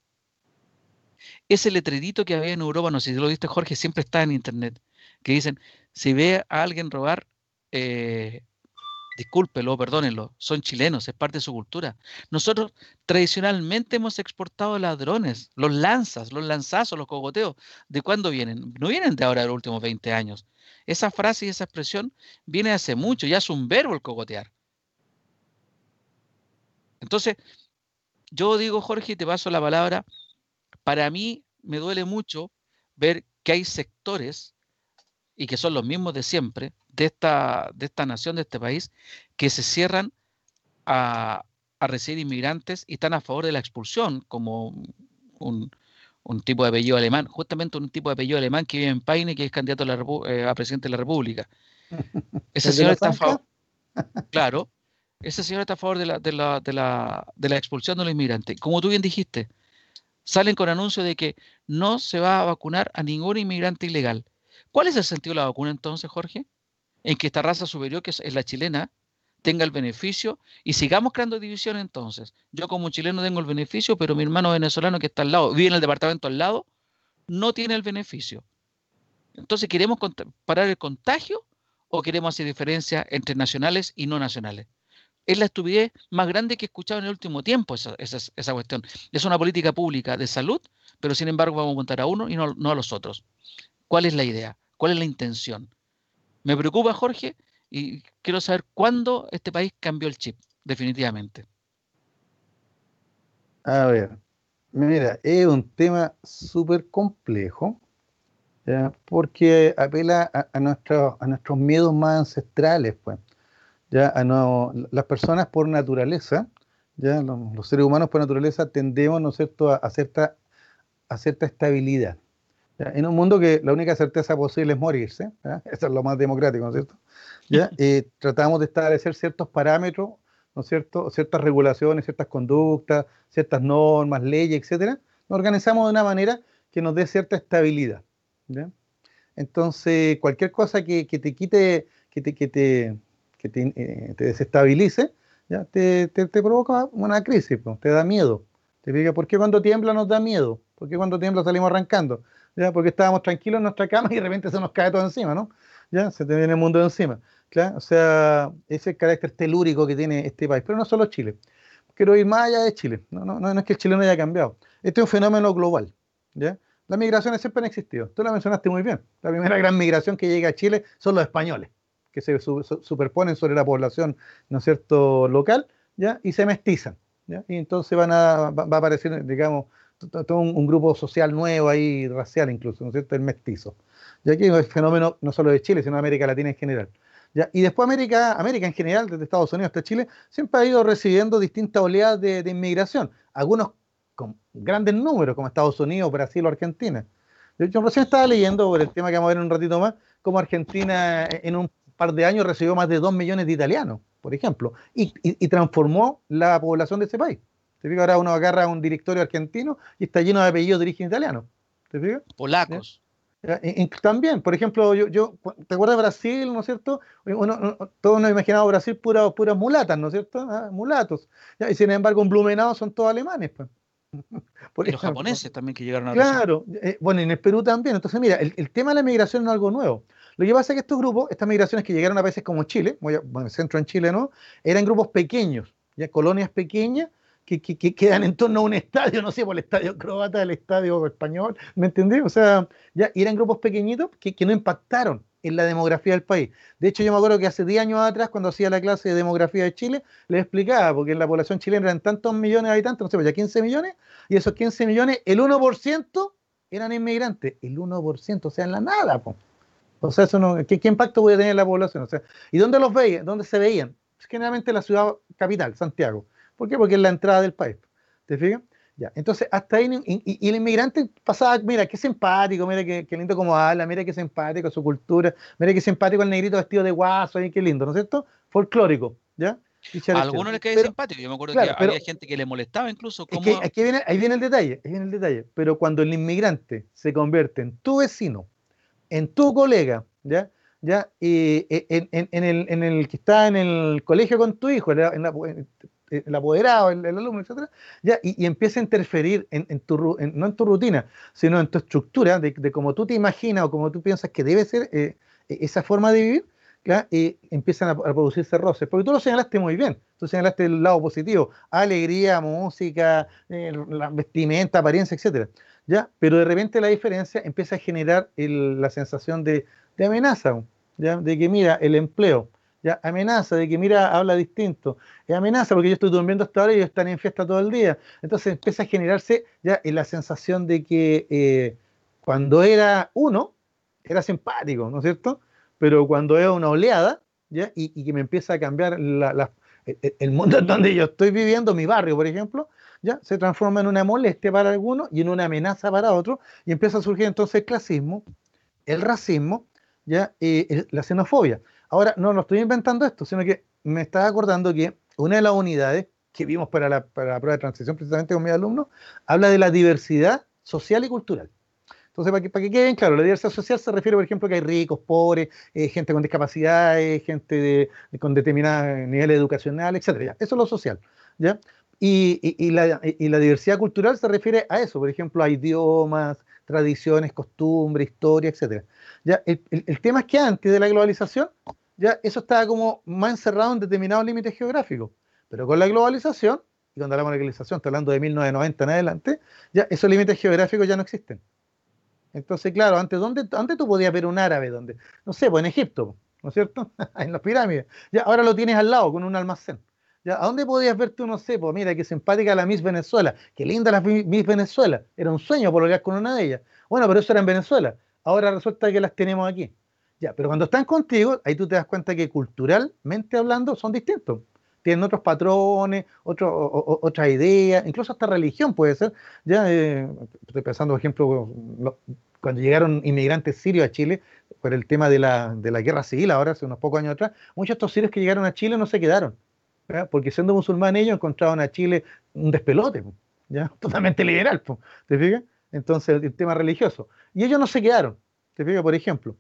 Ese letrerito que había en Europa, no sé si lo viste Jorge, siempre está en internet, que dicen, si ve a alguien robar, eh, discúlpelo, perdónenlo, son chilenos, es parte de su cultura. Nosotros tradicionalmente hemos exportado ladrones, los lanzas, los lanzazos, los cogoteos. ¿De cuándo vienen? No vienen de ahora de los últimos 20 años. Esa frase y esa expresión viene hace mucho, ya es un verbo el cogotear. Entonces, yo digo, Jorge, te paso la palabra, para mí me duele mucho ver que hay sectores y que son los mismos de siempre, de esta, de esta nación, de este país, que se cierran a, recibir inmigrantes y están a favor de la expulsión, como un, tipo de apellido alemán, justamente un tipo de apellido alemán que vive en Paine, que es candidato a, la, eh, a presidente de la República. Ese señor está a favor, claro, ese señor está a favor de la, de la, de la, de la expulsión de los inmigrantes. Como tú bien dijiste, salen con anuncio de que no se va a vacunar a ningún inmigrante ilegal. ¿Cuál es el sentido de la vacuna entonces, Jorge? En que esta raza superior, que es la chilena, tenga el beneficio y sigamos creando división entonces. Yo como chileno tengo el beneficio, pero mi hermano venezolano que está al lado, vive en el departamento al lado, no tiene el beneficio. Entonces, ¿queremos parar el contagio o queremos hacer diferencia entre nacionales y no nacionales? Es la estupidez más grande que he escuchado en el último tiempo esa, esa, cuestión. Es una política pública de salud, pero sin embargo vamos a contar a uno y no a los otros. ¿Cuál es la idea? ¿Cuál es la intención? Me preocupa, Jorge, y quiero saber cuándo este país cambió el chip, definitivamente. A ver, mira, es un tema súper complejo, porque apela a, nuestros, miedos más ancestrales, pues. Ya, a no, las personas por naturaleza, ya, los, seres humanos por naturaleza tendemos, ¿no es a cierta estabilidad. En un mundo que la única certeza posible es morirse, eso es lo más democrático, ¿no es cierto? ¿Ya? Eh, tratamos de establecer ciertos parámetros, ¿no es cierto? Ciertas regulaciones, ciertas conductas, ciertas normas, leyes, etcétera. Nos organizamos de una manera que nos dé cierta estabilidad. ¿ya? Entonces, cualquier cosa que, que, te quite, que te, que te, que te, eh, te desestabilice, ¿ya? Te, te, provoca una crisis, te da miedo. Te diga, ¿por qué cuando tiembla nos da miedo? ¿Por qué cuando tiembla salimos arrancando? ¿Ya? Porque estábamos tranquilos en nuestra cama y de repente se nos cae todo encima, ¿no? ¿Ya? Se te viene el mundo encima. ¿claro? O sea, ese es carácter telúrico que tiene este país, pero no solo Chile. Quiero ir más allá de Chile. No, no, no es que el chileno haya cambiado. Este es un fenómeno global. ¿ya? Las migraciones siempre han existido. Tú la mencionaste muy bien. La primera gran migración que llega a Chile son los españoles, que se superponen sobre la población, ¿no es cierto?, local, ¿ya? Y se mestizan. ¿ya? Y entonces van a, va a aparecer, digamos, todo un, grupo social nuevo ahí, racial incluso, ¿no es cierto? El mestizo. Ya que es fenómeno no solo de Chile, sino de América Latina en general. ¿ya? Y después América, América en general, desde Estados Unidos hasta Chile, siempre ha ido recibiendo distintas oleadas de, inmigración, algunos con grandes números, como Estados Unidos, Brasil o Argentina. Yo recién estaba leyendo, por el tema que vamos a ver en un ratito más, cómo Argentina en un par de años recibió más de dos millones de italianos, por ejemplo, y, transformó la población de ese país. ¿Te fijas? Ahora uno agarra a un directorio argentino y está lleno de apellidos de origen italiano. ¿Te fijas? Polacos. También, por ejemplo, yo, yo, ¿te acuerdas de Brasil, no es cierto? todos nos imaginamos Brasil puras puras mulatas, ¿no es cierto? Ah, mulatos. Y sin embargo, en Blumenau son todos alemanes. Pues. y los japoneses también que llegaron a Claro, eh, bueno, en el Perú también. Entonces, mira, el, tema de la migración no es algo nuevo. Lo que pasa es que estos grupos, estas migraciones que llegaron a países como Chile, bueno, centro en Chile, ¿no? Eran grupos pequeños, ya colonias pequeñas que, quedan en torno a un estadio, no sé, por el estadio croata, el estadio español, ¿me entendés? O sea, ya eran grupos pequeñitos que, no impactaron en la demografía del país. De hecho, yo me acuerdo que hace 10 años atrás, cuando hacía la clase de demografía de Chile, les explicaba, porque en la población chilena eran tantos millones de habitantes, no sé, pues ya 15 millones, y esos 15 millones, el 1% eran inmigrantes, el 1%, o sea, en la nada, pues. O sea, eso no, ¿qué, impacto puede tener en la población? O sea, ¿y dónde los veían? ¿Dónde se veían? Generalmente en la ciudad capital, Santiago. ¿Por qué? Porque es la entrada del país. ¿Te fijas? Ya, entonces hasta ahí, y, el inmigrante pasaba, mira, qué simpático, mira qué, lindo como habla, mira qué simpático su cultura, mira qué simpático el negrito vestido de guaso, qué lindo, ¿no es cierto? Folclórico, ¿ya? A algunos les cae simpático, yo me acuerdo que había gente que le molestaba incluso. viene, ahí viene el detalle, ahí viene el detalle, pero cuando el inmigrante se convierte en tu vecino, en tu colega, ¿ya? ¿ya? Y eh, en, el, que está en el colegio con tu hijo, el apoderado, el, alumno, etc. ¿ya? Y, empieza a interferir en, tu, no en tu rutina, sino en tu estructura, de, cómo tú te imaginas o cómo tú piensas que debe ser eh, e, esa forma de vivir, ¿ya? y empiezan a, producirse roces. Porque tú lo señalaste muy bien, tú señalaste el lado positivo, alegría, música, eh, la vestimenta, apariencia, etcétera. ¿ya? Pero de repente la diferencia empieza a generar la sensación de, amenaza. De que mira, el empleo, ¿ya? Amenaza, de que mira, habla distinto, es amenaza porque yo estoy durmiendo hasta ahora y ellos están en fiesta todo el día. Entonces empieza a generarse ya la sensación de que eh, cuando era uno, era simpático, ¿no es cierto? Pero cuando era una oleada, ¿ya? Y, que me empieza a cambiar el mundo en donde yo estoy viviendo, mi barrio, por ejemplo, ¿ya? se transforma en una molestia para algunos y en una amenaza para otros, y empieza a surgir entonces el clasismo, el racismo, ¿ya? Eh, la xenofobia. Ahora, no lo estoy inventando esto, sino que me estaba acordando que una de las unidades que vimos para la, prueba de transición precisamente con mis alumnos, habla de la diversidad social y cultural. Entonces, para que, para que quede bien claro, la diversidad social se refiere, por ejemplo, que hay ricos, pobres, eh, gente con discapacidades, gente con determinados niveles educacionales, etc. Eso es lo social. ¿ya? Y, la, diversidad cultural se refiere a eso, por ejemplo, a idiomas, tradiciones, costumbres, historia, etc. Ya, el, tema es que antes de la globalización, ya eso estaba como más encerrado en determinados límites geográficos. Pero con la globalización, y cuando hablamos de globalización, estoy hablando de 1990 en adelante, ya esos límites geográficos ya no existen. Entonces, claro, antes, ¿dónde, antes tú podías ver un árabe? ¿Dónde? No sé, pues en Egipto, ¿no es cierto? en las pirámides. Ya, ahora lo tienes al lado con un almacén. ¿A dónde podías ver tú, no sé, pues mira, qué simpática la Miss Venezuela, qué linda la Miss Venezuela, era un sueño por con una de ellas. Bueno, pero eso era en Venezuela, ahora resulta que las tenemos aquí. Pero cuando están contigo, ahí tú te das cuenta que culturalmente hablando son distintos. Tienen otros patrones, otras ideas, incluso hasta religión puede ser. Ya, eh, estoy pensando, por ejemplo, cuando llegaron inmigrantes sirios a Chile, por el tema de la, de la guerra civil, ahora hace unos pocos años atrás, muchos de estos sirios que llegaron a Chile no se quedaron porque siendo musulmanes ellos encontraban a Chile un despelote, ¿ya? totalmente liberal, ¿te fijas? Entonces, el tema religioso. Y ellos no se quedaron, ¿te fijas? Por ejemplo.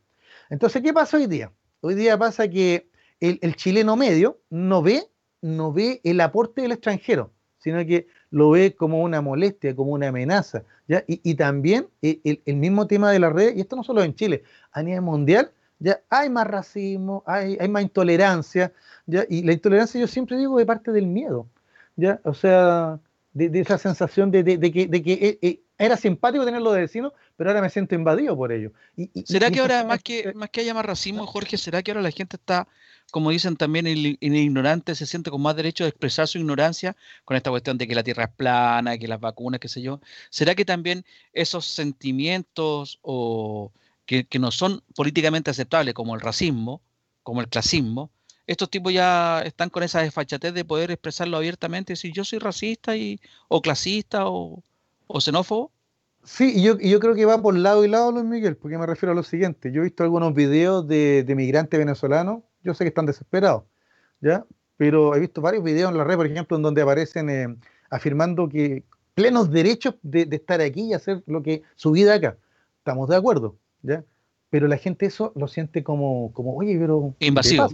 Entonces, ¿qué pasa hoy día? Hoy día pasa que el, chileno medio no ve, no ve el aporte del extranjero, sino que lo ve como una molestia, como una amenaza. ¿ya? Y, también el, el, mismo tema de la red, y esto no solo en Chile, a nivel mundial, ya hay más racismo, hay, hay más intolerancia, ¿ya? Y la intolerancia yo siempre digo de parte del miedo, ¿ya? O sea, de, esa sensación de, que, de que eh, eh, era simpático tenerlo de vecino, pero ahora me siento invadido por ello. Y, ¿Será que ahora, más que, más que haya más racismo, Jorge, será que ahora la gente está, como dicen también, el, ignorante se siente con más derecho de expresar su ignorancia con esta cuestión de que la tierra es plana, que las vacunas, qué sé yo? ¿Será que también esos sentimientos o que, que no son políticamente aceptables, como el racismo, como el clasismo, estos tipos ya están con esa desfachatez de poder expresarlo abiertamente, decir yo soy racista y, o clasista o, xenófobo. Sí, y yo, yo creo que va por lado y lado, Luis Miguel, porque me refiero a lo siguiente. Yo he visto algunos videos de, de migrantes venezolanos, yo sé que están desesperados, ¿ya? Pero he visto varios videos en la red, por ejemplo, en donde aparecen eh, afirmando que plenos derechos de, de, estar aquí y hacer lo que su vida acá. Estamos de acuerdo, ¿ya? pero la gente eso lo siente como, como oye, pero... Invasivo.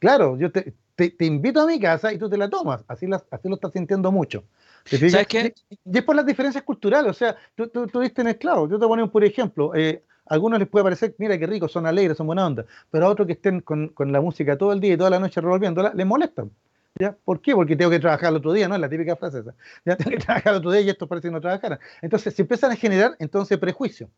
claro, yo te, te, invito a mi casa y tú te la tomas, así, así lo estás sintiendo mucho. ¿Sabes qué? Y, es por las diferencias culturales, o sea, tú, tú, tú viste en esclavo, yo te pongo un por ejemplo, eh, a algunos les puede parecer, mira qué rico, son alegres, son buena onda, pero a otros que estén con, con la música todo el día y toda la noche revolviéndola, les molestan. ¿Ya? ¿Por qué? Porque tengo que trabajar el otro día, ¿no? Es la típica frase esa. Ya tengo que trabajar el otro día y esto parece que no trabajara. Entonces se empiezan a generar entonces prejuicios.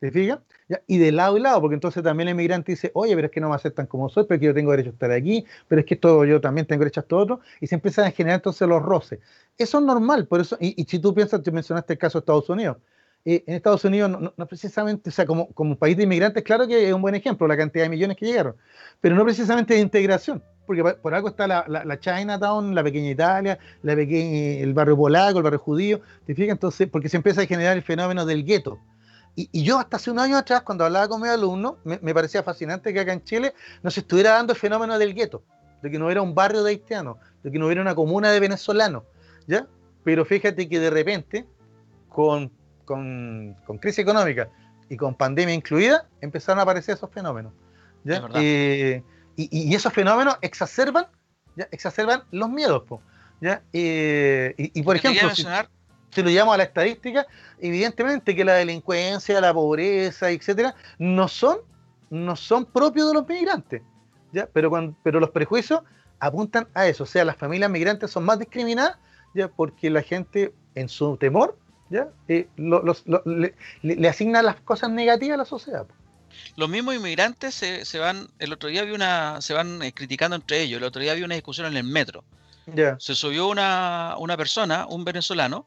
¿Te fijas? Y de lado y lado, porque entonces también el inmigrante dice, oye, pero es que no me aceptan como soy, pero que yo tengo derecho a estar aquí, pero es que esto yo también tengo derecho a esto otro, y se empiezan a generar entonces los roces. Eso es normal, por eso, y, si tú piensas, tú mencionaste el caso de Estados Unidos, eh, en Estados Unidos no, precisamente, o sea, como, como país de inmigrantes, claro que es un buen ejemplo, la cantidad de millones que llegaron, pero no precisamente de integración, porque por algo está la, la, Chinatown, la pequeña Italia, la pequeña, el barrio polaco, el barrio judío, ¿te fijas? Entonces, porque se empieza a generar el fenómeno del gueto, y, yo hasta hace un año atrás, cuando hablaba con mis alumnos, me, parecía fascinante que acá en Chile no se estuviera dando el fenómeno del gueto, de que no hubiera un barrio de haitianos, de que no hubiera una comuna de venezolanos, ¿ya? Pero fíjate que de repente, con, con, crisis económica y con pandemia incluida, empezaron a aparecer esos fenómenos. ¿ya? Eh, y, esos fenómenos exacerban, ¿ya? exacerban los miedos. ¿ya? Eh, y, por ejemplo si lo llevamos a la estadística, evidentemente que la delincuencia, la pobreza, etcétera, no son, no son propios de los migrantes. ¿ya? Pero, cuando, pero los prejuicios apuntan a eso. O sea, las familias migrantes son más discriminadas ya porque la gente, en su temor, ya eh, le, asigna las cosas negativas a la sociedad. Los mismos inmigrantes se, se, van, el otro día vi una, se van eh, criticando entre ellos, el otro día vi una discusión en el metro. Se subió una, una persona, un venezolano,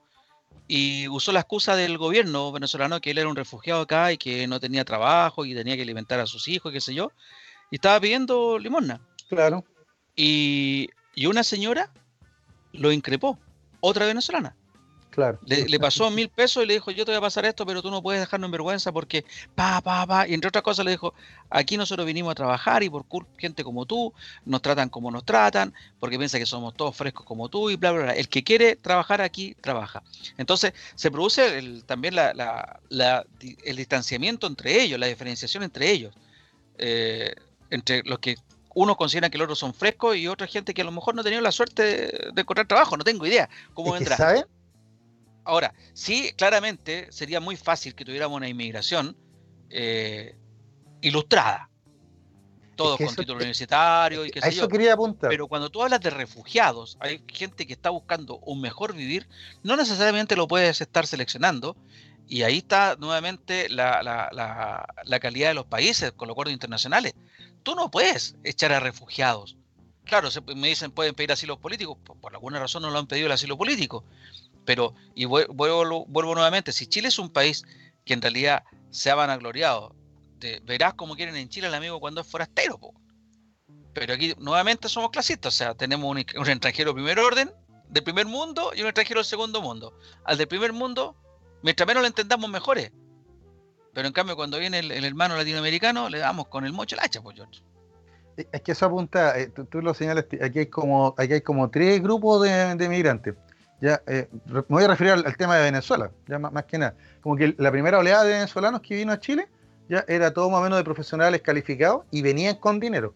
y usó la excusa del gobierno venezolano que él era un refugiado acá y que no tenía trabajo y tenía que alimentar a sus hijos, qué sé yo, y estaba pidiendo limosna. Claro. Y, y una señora lo increpó, otra venezolana. Le, pasó mil pesos y le dijo, yo te voy a pasar esto, pero tú no puedes dejarnos en vergüenza porque, pa, pa, pa. Y entre otras cosas le dijo, aquí nosotros vinimos a trabajar y por gente como tú, nos tratan como nos tratan, porque piensa que somos todos frescos como tú y bla, bla, bla. El que quiere trabajar aquí, trabaja. Entonces, se produce también el distanciamiento entre ellos, la diferenciación entre ellos. Eh, entre los que uno considera que los otros son frescos y otra gente que a lo mejor no ha tenido la suerte de, encontrar trabajo, no tengo idea cómo vendrá. Ahora, sí, claramente sería muy fácil que tuviéramos una inmigración eh, ilustrada. Todos con título universitario y qué sé eso quería apuntar. Pero cuando tú hablas de refugiados, hay gente que está buscando un mejor vivir, no necesariamente lo puedes estar seleccionando. Y ahí está nuevamente la, la calidad de los países con los acuerdos internacionales. Tú no puedes echar a refugiados. Claro, me dicen pueden pedir asilo político, por alguna razón no lo han pedido el asilo político, pero, y vuelvo, nuevamente, si Chile es un país que en realidad se ha vanagloriado, verás como quieren en Chile el amigo cuando es forastero. Pero aquí nuevamente somos clasistas, o sea, tenemos un, extranjero de primer orden, del primer mundo, y un extranjero del segundo mundo. Al del primer mundo, mientras menos lo entendamos, mejores. Pero en cambio, cuando viene el, hermano latinoamericano, le damos con el mocho el hacha, pues, George. Es que eso apunta, eh, tú, lo señalas, aquí hay como, aquí hay como tres grupos de, de migrantes. Ya, eh, me voy a referir al, tema de Venezuela, ya más, que nada. Como que la primera oleada de venezolanos que vino a Chile, ya era todo más o menos de profesionales calificados y venían con dinero.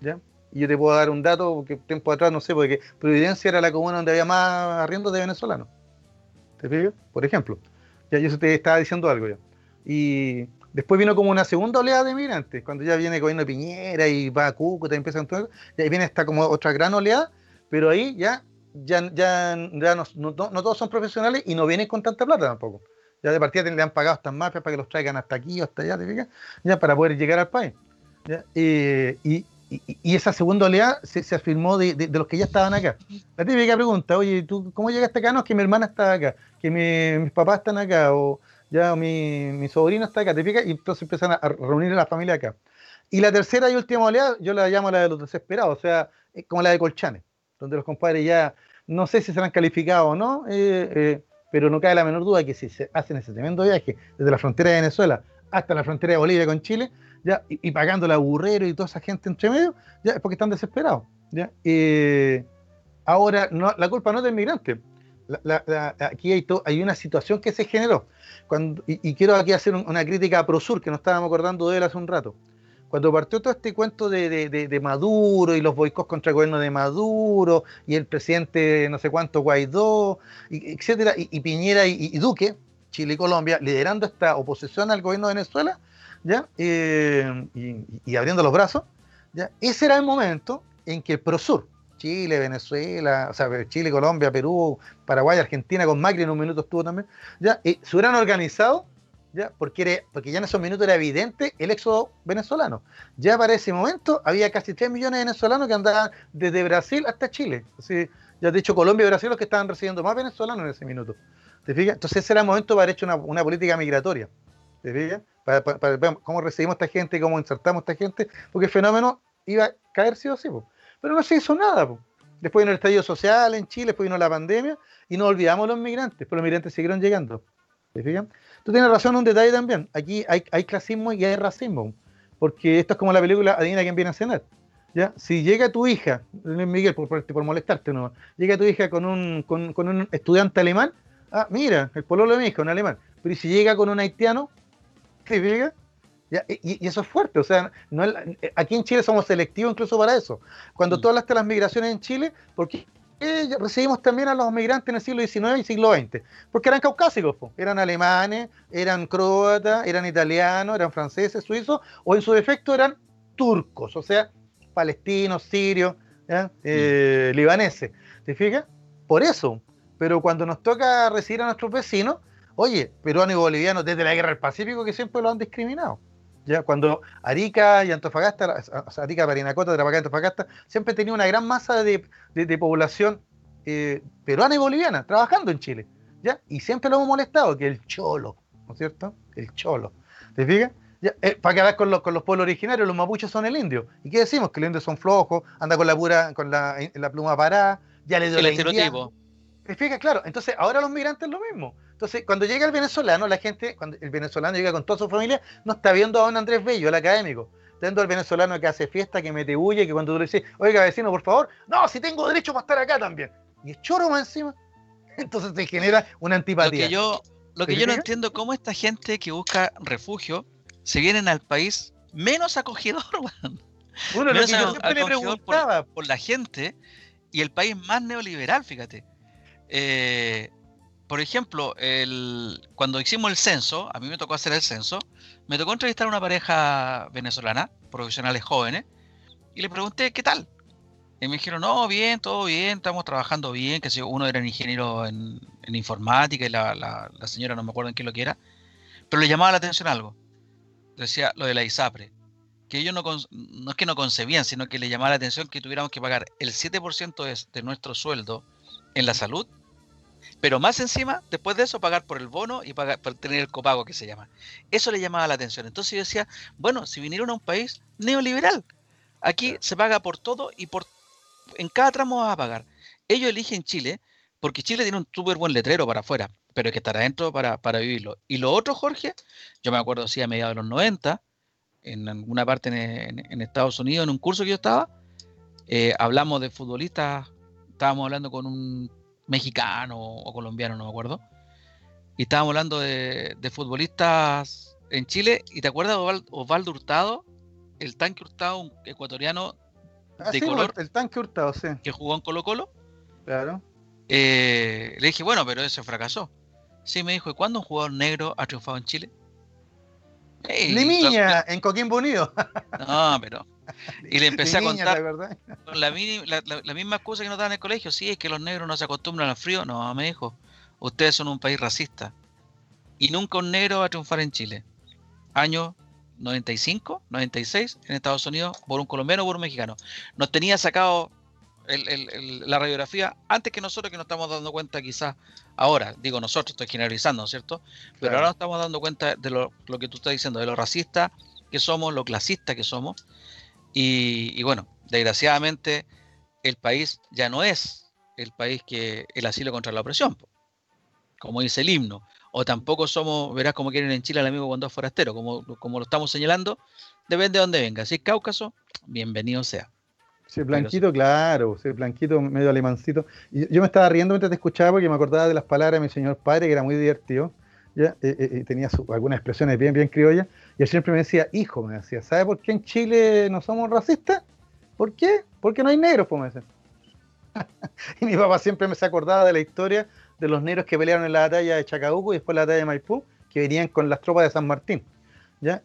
¿ya? Y yo te puedo dar un dato, porque tiempo atrás, no sé, porque Providencia era la comuna donde había más arriendos de venezolanos. ¿Te fijas? Por ejemplo. Ya yo te estaba diciendo algo ya. Y después vino como una segunda oleada de migrantes, cuando ya viene el gobierno de Piñera y va a Cúcuta y empiezan todo eso. Y ahí viene esta como otra gran oleada, pero ahí ya ya, ya, no, todos son profesionales y no vienen con tanta plata tampoco. Ya de partida le han pagado estas mafias para que los traigan hasta aquí o hasta allá, ¿te Ya para poder llegar al país. y, esa segunda oleada se, afirmó de, los que ya estaban acá. La típica pregunta, oye, ¿tú cómo llegaste acá? No, es que mi hermana está acá, que mis papás están acá, o ya mi, mi sobrino está acá, ¿te fijas? Y entonces empiezan a reunir a la familia acá. Y la tercera y última oleada, yo la llamo la de los desesperados, o sea, como la de Colchane, donde los compadres ya, no sé si serán calificados o no, eh, eh, pero no cabe la menor duda que si se hacen ese tremendo viaje desde la frontera de Venezuela hasta la frontera de Bolivia con Chile, ya, y, pagando la burrero y toda esa gente entre medio, ya es porque están desesperados. ¿ya? Eh, ahora, la culpa no es del migrante. aquí hay, hay, una situación que se generó. Cuando, y, quiero aquí hacer una crítica a Prosur, que nos estábamos acordando de él hace un rato. Cuando partió todo este cuento de, Maduro y los boicots contra el gobierno de Maduro y el presidente no sé cuánto Guaidó, etcétera, y, Piñera y, Duque, Chile y Colombia, liderando esta oposición al gobierno de Venezuela, ¿ya? Eh, y, abriendo los brazos, ¿ya? ese era el momento en que el Prosur, Chile, Venezuela, o sea, Chile, Colombia, Perú, Paraguay, Argentina, con Macri en un minuto estuvo también, ya, y se hubieran organizado ¿ya? Porque, ya en esos minutos era evidente el éxodo venezolano. Ya para ese momento había casi 3 millones de venezolanos que andaban desde Brasil hasta Chile. Así, ya de hecho Colombia y Brasil los que estaban recibiendo más venezolanos en ese minuto. ¿Te fijas? Entonces ese era el momento para haber hecho una, política migratoria. ¿Te fijas? Para, ver cómo recibimos a esta gente, cómo insertamos a esta gente, porque el fenómeno iba a caer sí o sí. Pero no se hizo nada. Después vino el estallido social en Chile, después vino la pandemia y no olvidamos los migrantes, pero los migrantes siguieron llegando. ¿Te fijas? Tú tienes razón en un detalle también. Aquí hay, hay, clasismo y hay racismo. Porque esto es como la película Adivina quién viene a cenar. ¿Ya? Si llega tu hija, Miguel, por, por, molestarte, no, llega tu hija con un, con, con un estudiante alemán, ah, mira, el pololo de mi hija, un alemán. Pero si llega con un haitiano, ¿qué llega? Y, y, eso es fuerte, o sea, no, aquí en Chile somos selectivos incluso para eso. Cuando mm. tú hablaste de las migraciones en Chile, ¿por qué recibimos también a los migrantes en el siglo XIX y siglo XX, porque eran caucásicos, eran alemanes, eran croatas, eran italianos, eran franceses, suizos, o en su defecto eran turcos, o sea, palestinos, sirios, eh, mm. libaneses. ¿Te fijas? Por eso. Pero cuando nos toca recibir a nuestros vecinos, oye, peruanos y bolivianos desde la guerra del Pacífico que siempre lo han discriminado. ¿Ya? Cuando Arica y Antofagasta, Arica, Parinacota, Tarapacá y Antofagasta, siempre tenía una gran masa de, población eh, peruana y boliviana trabajando en Chile, ¿ya? Y siempre lo hemos molestado, que el cholo, ¿no es cierto? El cholo. ¿Te fijas? Eh, para que con los, con los pueblos originarios, los mapuches son el indio. ¿Y qué decimos? Que los indios son flojos, anda con la pura, con la, pluma parada, ya le dio el estereotipo. ¿Te? Claro, entonces ahora los migrantes es lo mismo. Entonces, cuando llega el venezolano, la gente, cuando el venezolano llega con toda su familia, no está viendo a don Andrés Bello, el académico. Está viendo al venezolano que hace fiesta, que mete bulle, que cuando tú le dices, oiga vecino, por favor, no, si tengo derecho para estar acá también. Y es choro más encima. Entonces se genera una antipatía. Lo que yo, lo que yo no entiendo, cómo esta gente que busca refugio se vienen al país menos acogedor, Bueno, lo que yo siempre le preguntaba. Por, por, la gente y el país más neoliberal, fíjate. Eh, por ejemplo, cuando hicimos el censo, a mí me tocó hacer el censo, me tocó entrevistar a una pareja venezolana, profesionales jóvenes, y le pregunté, ¿qué tal? Y me dijeron, no, bien, todo bien, estamos trabajando bien, que si uno era ingeniero en, informática y la, señora no me acuerdo en qué lo que era, pero le llamaba la atención algo. Decía lo de la ISAPRE, que ellos no, no es que no concebían, sino que le llamaba la atención que tuviéramos que pagar el 7% de, de nuestro sueldo en la salud pero más encima, después de eso, pagar por el bono y pagar por tener el copago que se llama. Eso le llamaba la atención. Entonces yo decía, bueno, si vinieron a un país neoliberal, aquí se paga por todo y por en cada tramo vas a pagar. Ellos eligen Chile porque Chile tiene un súper buen letrero para afuera, pero hay que estar adentro para, vivirlo. Y lo otro, Jorge, yo me acuerdo, sí, a mediados de los 90, en alguna parte en, Estados Unidos, en un curso que yo estaba, eh, hablamos de futbolistas, estábamos hablando con un mexicano o colombiano, no me acuerdo. Y estábamos hablando de, futbolistas en Chile. ¿Y te acuerdas de Osvaldo Hurtado? El tanque Hurtado, un ecuatoriano ah, de color. El tanque Hurtado, sí. Que jugó en Colo Colo. Claro. Eh, le dije, bueno, pero ese fracasó. Sí, me dijo, ¿y cuándo un jugador negro ha triunfado en Chile? Limiña, en Coquimbo Unido. no, pero y le empecé a contar la, misma excusa que nos daban en el colegio. Sí, es que los negros no se acostumbran al frío. No, me dijo, ustedes son un país racista. Y nunca un negro va a triunfar en Chile. Año 95, 96, en Estados Unidos, por un colombiano o por un mexicano. Nos tenía sacado la radiografía antes que nosotros, que nos estamos dando cuenta quizás ahora. Digo nosotros, estoy generalizando, ¿cierto? Pero ahora nos estamos dando cuenta de lo, lo que tú estás diciendo, de lo racista que somos, lo clasista que somos. Y, bueno, desgraciadamente el país ya no es el país que el asilo contra la opresión, como dice el himno. O tampoco somos, verás como quieren en Chile al amigo cuando es forastero, como, como lo estamos señalando, depende de dónde venga. Si es Cáucaso, bienvenido sea. Sí, blanquito, claro, sí, blanquito, medio alemancito. Y yo me estaba riendo mientras te escuchaba porque me acordaba de las palabras de mi señor padre, que era muy divertido. ¿ya? Eh, eh, y tenía algunas expresiones bien, bien criollas. Y él siempre me decía, hijo, me decía, ¿sabe por qué en Chile no somos racistas? ¿Por qué? Porque no hay negros, pues me decía. y mi papá siempre me se acordaba de la historia de los negros que pelearon en la batalla de Chacabuco y después la batalla de Maipú, que venían con las tropas de San Martín.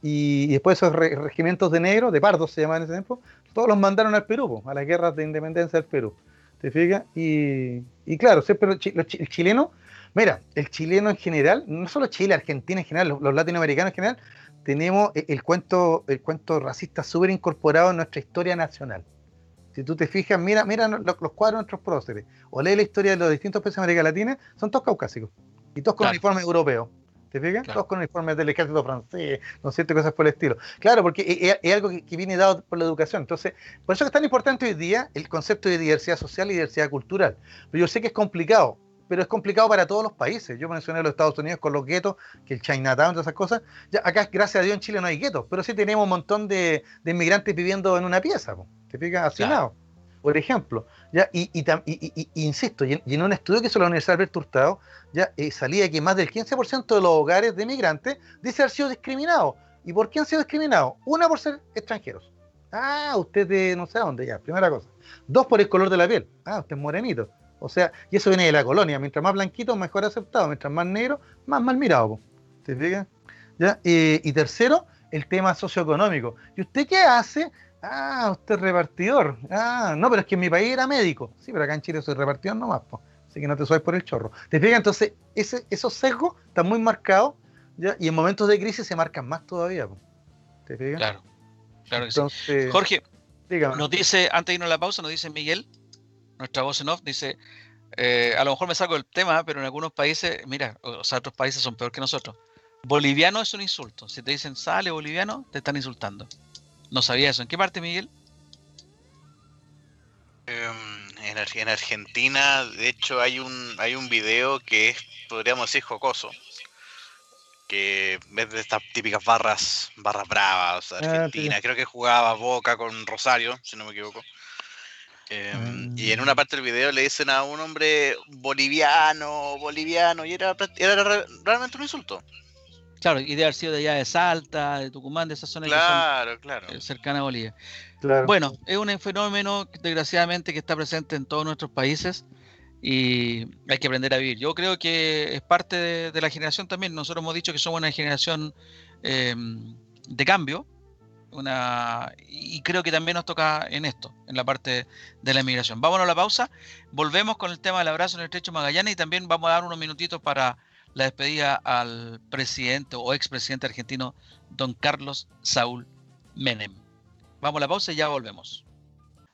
Y, después esos regimientos de negros, de pardos se llamaban en ese tiempo, todos los mandaron al Perú, a las guerras de independencia del Perú. ¿Te fijas? Y, claro, siempre el chileno, mira, el chileno en general, no solo Chile, Argentina en general, los, latinoamericanos en general, tenemos el, cuento, el cuento racista súper incorporado en nuestra historia nacional. Si tú te fijas, mira, mira los, cuadros de nuestros próceres, o lee la historia de los distintos países de América Latina, son todos caucásicos, y todos con uniforme europeo. ¿Te fijas? Todos con uniformes del ejército francés, ¿no es cierto? Cosas por el estilo. Claro, porque es, algo que, viene dado por la educación. Entonces, por eso es tan importante hoy día el concepto de diversidad social y diversidad cultural. Pero yo sé que es complicado, pero es complicado para todos los países. Yo mencioné los Estados Unidos con los guetos, que el Chinatown, todas esas cosas. Ya, acá, gracias a Dios, en Chile no hay guetos, pero sí tenemos un montón de, inmigrantes viviendo en una pieza, ¿te fijas? Hacinados por ejemplo. ¿ya? Y, insisto, y en, un estudio que hizo la Universidad Alberto Hurtado, ya eh, salía que más del 15% de los hogares de migrantes dice haber sido discriminados. ¿Y por qué han sido discriminados? Una por ser extranjeros. Ah, usted de no sé dónde ya, primera cosa. Dos por el color de la piel. Ah, usted es morenito. O sea, y eso viene de la colonia. Mientras más blanquito, mejor aceptado. Mientras más negro, más mal mirado. ¿Te fijas? ¿Ya? y tercero, el tema socioeconómico. ¿Y usted qué hace Ah, usted es repartidor. Ah, no, pero es que en mi país era médico. Sí, pero acá en Chile soy repartidor nomás, pues. Así que no te soy por el chorro. ¿Te fijas? Entonces, ese, esos sesgos están muy marcados ¿ya? y en momentos de crisis se marcan más todavía. ¿Te fijas? Claro. Claro que sí. Jorge, nos dice, antes de irnos a la pausa, nos dice Miguel, nuestra voz en off, dice, eh, a lo mejor me saco el tema, pero en algunos países, mira, o sea, otros países son peor que nosotros. Boliviano es un insulto. Si te dicen sale boliviano, te están insultando. No sabía eso. ¿En qué parte, Miguel? Em, en, Argentina, de hecho, hay un, hay un video que es, podríamos decir, jocoso. Que ves de estas típicas barras, barras bravas, ah, Argentina. Creo que jugaba Boca con Rosario, si no me equivoco. Em, y en una parte del video le dicen a un hombre boliviano, boliviano, y era, era realmente un insulto. Claro, y de haber sido de allá de Salta, de Tucumán, de esa zona claro, claro. Eh, cercana a Bolivia. Bueno, es un fenómeno desgraciadamente que está presente en todos nuestros países y hay que aprender a vivir. Yo creo que es parte de, la generación también. Nosotros hemos dicho que somos una generación em, de cambio, una, y creo que también nos toca en esto, en la parte de la inmigración. Vámonos a la pausa, volvemos con el tema del abrazo en el estrecho Magallanes y también vamos a dar unos minutitos para la despedida al presidente o expresidente argentino, don Carlos Saúl Menem. Vamos a la pausa y ya volvemos.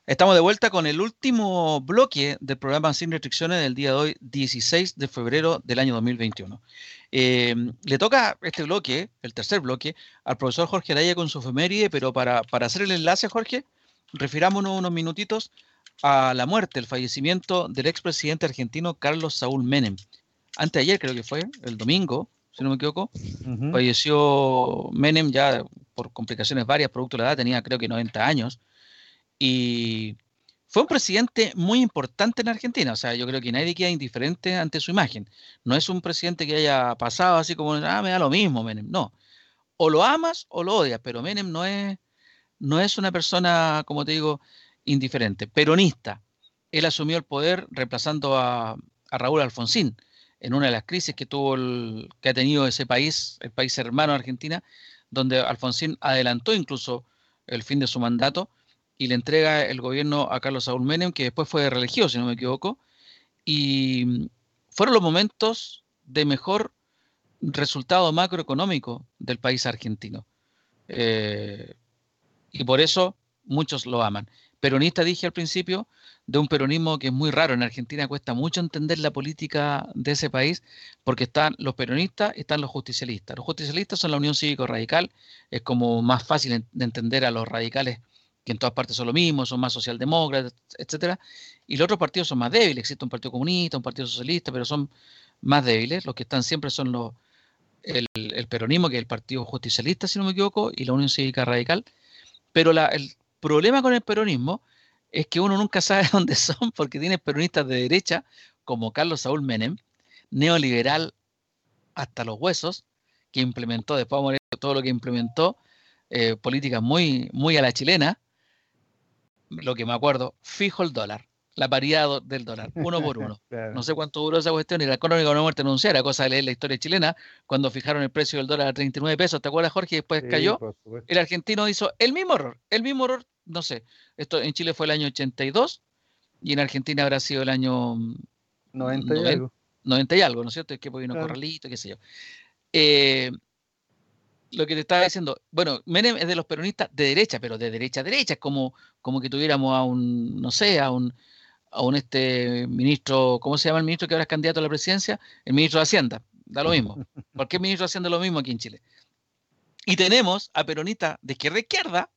Estamos de vuelta con el último bloque del programa Sin Restricciones del día de hoy, 16 de febrero del año 2021. Eh, le toca este bloque, el tercer bloque, al profesor Jorge Araya con su efeméride, pero para, para hacer el enlace, Jorge, refirámonos unos minutitos a la muerte, el fallecimiento del expresidente argentino Carlos Saúl Menem, antes de ayer creo que fue, el domingo, si no me equivoco, falleció Menem ya por complicaciones varias, producto de la edad, tenía creo que 90 años, y fue un presidente muy importante en Argentina, o sea, yo creo que nadie queda indiferente ante su imagen. No es un presidente que haya pasado así como, ah, me da lo mismo Menem, no. O lo amas o lo odias, pero Menem no es, no es una persona, como te digo, indiferente, peronista. Él asumió el poder reemplazando a, a Raúl Alfonsín en una de las crisis que tuvo el, que ha tenido ese país, el país hermano Argentina, donde Alfonsín adelantó incluso el fin de su mandato y le entrega el gobierno a Carlos Saúl Menem, que después fue reelegido, si no me equivoco, y fueron los momentos de mejor resultado macroeconómico del país argentino. Eh, y por eso muchos lo aman. peronista, dije al principio, de un peronismo que es muy raro. En Argentina cuesta mucho entender la política de ese país porque están los peronistas y están los justicialistas. Los justicialistas son la Unión Cívico Radical, es como más fácil de entender a los radicales que en todas partes son lo mismo, son más socialdemócratas, etcétera, y los otros partidos son más débiles, existe un partido comunista, un partido socialista, pero son más débiles, los que están siempre son los el, peronismo, que es el partido justicialista, si no me equivoco, y la Unión Cívica Radical, pero el problema con el peronismo es que uno nunca sabe dónde son porque tiene peronistas de derecha como Carlos Saúl Menem, neoliberal hasta los huesos, que implementó, después de morir todo lo que implementó, eh, políticas muy, muy a la chilena, lo que me acuerdo, fijo el dólar, la paridad del dólar, uno por uno. No sé cuánto duró esa cuestión y la económica no muerte anunciara, cosa de leer la historia chilena, cuando fijaron el precio del dólar a 39 pesos, ¿te acuerdas Jorge? Y después cayó. El argentino hizo el mismo error, el mismo error, no sé, esto en Chile fue el año 82 y en Argentina habrá sido el año 90 y algo. 90 y algo, ¿no es cierto? Es que vino corralito, qué sé yo. Eh, lo que te estaba diciendo, bueno, Menem es de los peronistas de derecha, pero de derecha a derecha, es como, como que tuviéramos a un, no sé, a un, a un este ministro, ¿cómo se llama el ministro que ahora es candidato a la presidencia? El ministro de Hacienda, da lo mismo. ¿Por qué el ministro de Hacienda lo mismo aquí en Chile? Y tenemos a peronistas de izquierda a izquierda,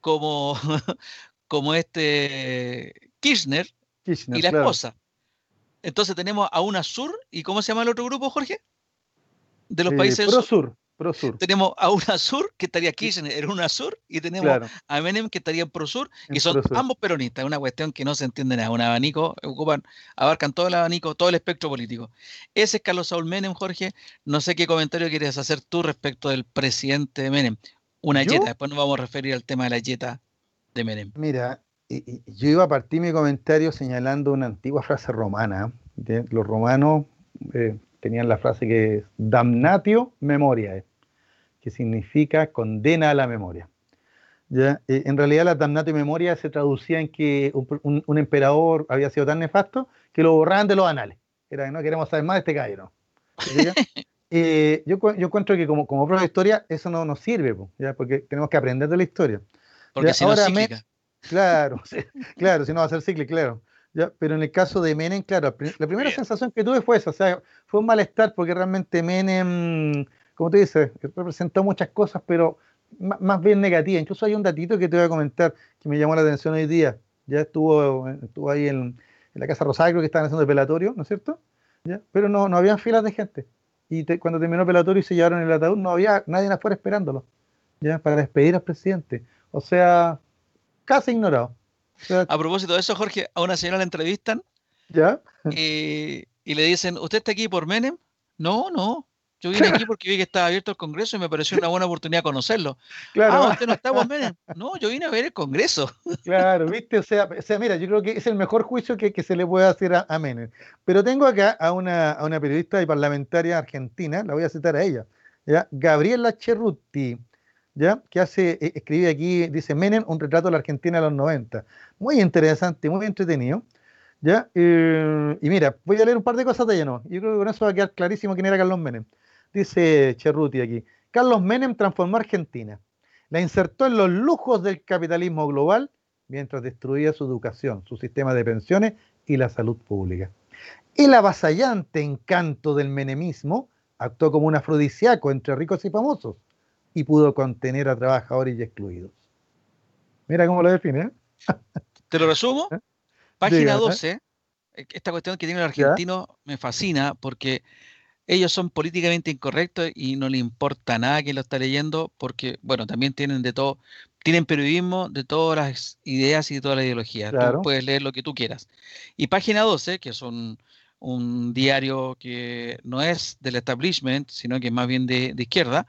como, como este Kirchner, y la esposa. Entonces tenemos a una sur, ¿y cómo se llama el otro grupo, Jorge? De los eh, países del sur. Prosur. Tenemos a UNASUR, que estaría Kirchner en UNASUR, y tenemos a Menem, que estaría en ProSur, y son ambos peronistas. Es una cuestión que no se entiende nada. Un abanico, ocupan, abarcan todo el abanico, todo el espectro político. Ese es Carlos Saúl Menem, Jorge. No sé qué comentario quieres hacer tú respecto del presidente Menem. Una yeta, después nos vamos a referir al tema de la yeta de Menem. Mira, yo iba a partir mi comentario señalando una antigua frase romana. Los romanos eh, tenían la frase que es damnatio memoriae que significa condena a la memoria. ¿Ya? Eh, en realidad la damnatio memoria se traducía en que un, emperador había sido tan nefasto que lo borraban de los anales. Era que no queremos saber más de este caballero. eh, yo, yo, encuentro que como, como de historia eso no nos sirve, ¿ya? porque tenemos que aprender de la historia. Porque si Ahora, no Claro, claro, si no va a ser cíclico, claro. ¿Ya? Pero en el caso de Menem, claro, la primera sensación que tuve fue esa, o sea, fue un malestar porque realmente Menem como te dice, representó muchas cosas, pero más bien negativas. Incluso hay un datito que te voy a comentar que me llamó la atención hoy día. Ya estuvo, estuvo ahí en, la Casa Rosada, creo que estaban haciendo el pelatorio, ¿no es cierto? ¿Ya? Pero no, no habían filas de gente. Y cuando terminó el pelatorio y se llevaron el ataúd, no había nadie afuera esperándolo, ¿ya? Para despedir al presidente. O sea, casi ignorado. a propósito de eso, Jorge, a una señora la entrevistan. ¿Ya? y le dicen, ¿usted está aquí por Menem? No, no, yo vine aquí porque vi que estaba abierto el Congreso y me pareció una buena oportunidad conocerlo. Claro. Ah, usted no está, Menem. No, yo vine a ver el Congreso. Claro, viste, o sea, o sea mira, yo creo que es el mejor juicio que, que se le puede hacer a, a, Menem. Pero tengo acá a una, a una periodista y parlamentaria argentina, la voy a citar a ella, ¿ya? Gabriela Cerruti, ¿ya? Que hace, e, escribe aquí, dice Menem, un retrato de la Argentina de los 90. Muy interesante, muy entretenido. ¿Ya? Eh, y mira, voy a leer un par de cosas de lleno. Yo creo que con eso va a quedar clarísimo quién era Carlos Menem. Dice Cerruti aquí, Carlos Menem transformó Argentina, la insertó en los lujos del capitalismo global mientras destruía su educación, su sistema de pensiones y la salud pública. El avasallante encanto del menemismo actuó como un afrodisíaco entre ricos y famosos y pudo contener a trabajadores y excluidos. Mira cómo lo define. ¿eh? Te lo resumo. Página 12. ¿eh? Esta cuestión que tiene el argentino me fascina porque ellos son políticamente incorrectos y no le importa nada quien lo está leyendo porque, bueno, también tienen de todo, tienen periodismo de todas las ideas y de toda la ideología. Tú puedes leer lo que tú quieras. Y página 12, que es un, diario que no es del establishment, sino que es más bien de, de izquierda,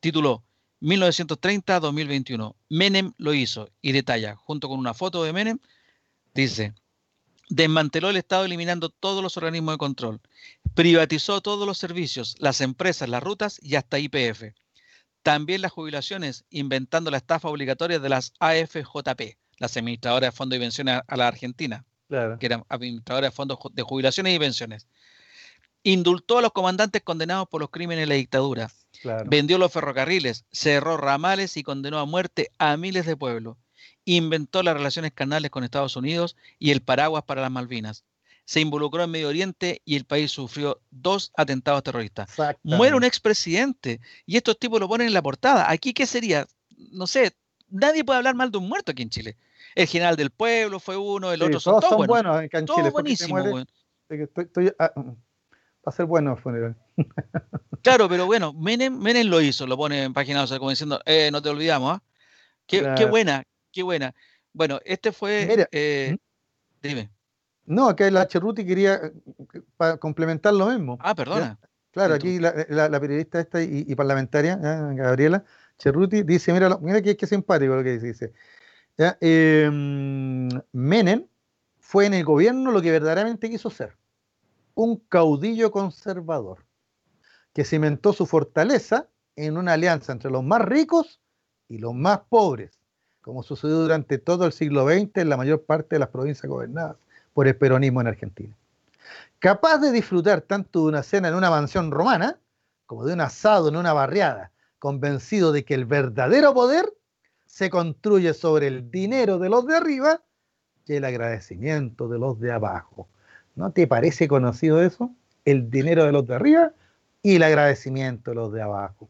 tituló 1930-2021. Menem lo hizo y detalla, junto con una foto de Menem, dice, desmanteló el Estado eliminando todos los organismos de control, privatizó todos los servicios, las empresas, las rutas y hasta IPF. También las jubilaciones, inventando la estafa obligatoria de las AFJP, las administradoras de fondos y pensiones a la Argentina, que eran administradoras de fondos de jubilaciones y pensiones. Indultó a los comandantes condenados por los crímenes de la dictadura. Vendió los ferrocarriles, cerró ramales y condenó a muerte a miles de pueblos inventó las relaciones carnales con Estados Unidos y el paraguas para las Malvinas. Se involucró en Medio Oriente y el país sufrió dos atentados terroristas. Muere un expresidente y estos tipos lo ponen en la portada. Aquí, ¿qué sería? No sé, nadie puede hablar mal de un muerto aquí en Chile. El general del pueblo fue uno, el otro son todos, buenos. acá en Chile. buenísimo. Ah, va a ser bueno el funeral. claro, pero bueno, Menem, Menem lo hizo, lo pone en página, o sea, como diciendo, eh, no te olvidamos, ¿ah? Qué, buena, qué buena. Bueno, este fue. Eh, dime. No, acá la Cerruti quería eh, para complementar lo mismo. Ah, perdona. Claro, aquí la, periodista esta y, parlamentaria, Gabriela Cerruti, dice, mira, mira qué, simpático lo que dice. Em, Menem fue en el gobierno lo que verdaderamente quiso ser, un caudillo conservador, que cimentó su fortaleza en una alianza entre los más ricos y los más pobres, como sucedió durante todo el siglo XX en la mayor parte de las provincias gobernadas por el peronismo en Argentina. Capaz de disfrutar tanto de una cena en una mansión romana como de un asado en una barriada, convencido de que el verdadero poder se construye sobre el dinero de los de arriba y el agradecimiento de los de abajo. ¿No te parece conocido eso? El dinero de los de arriba y el agradecimiento de los de abajo.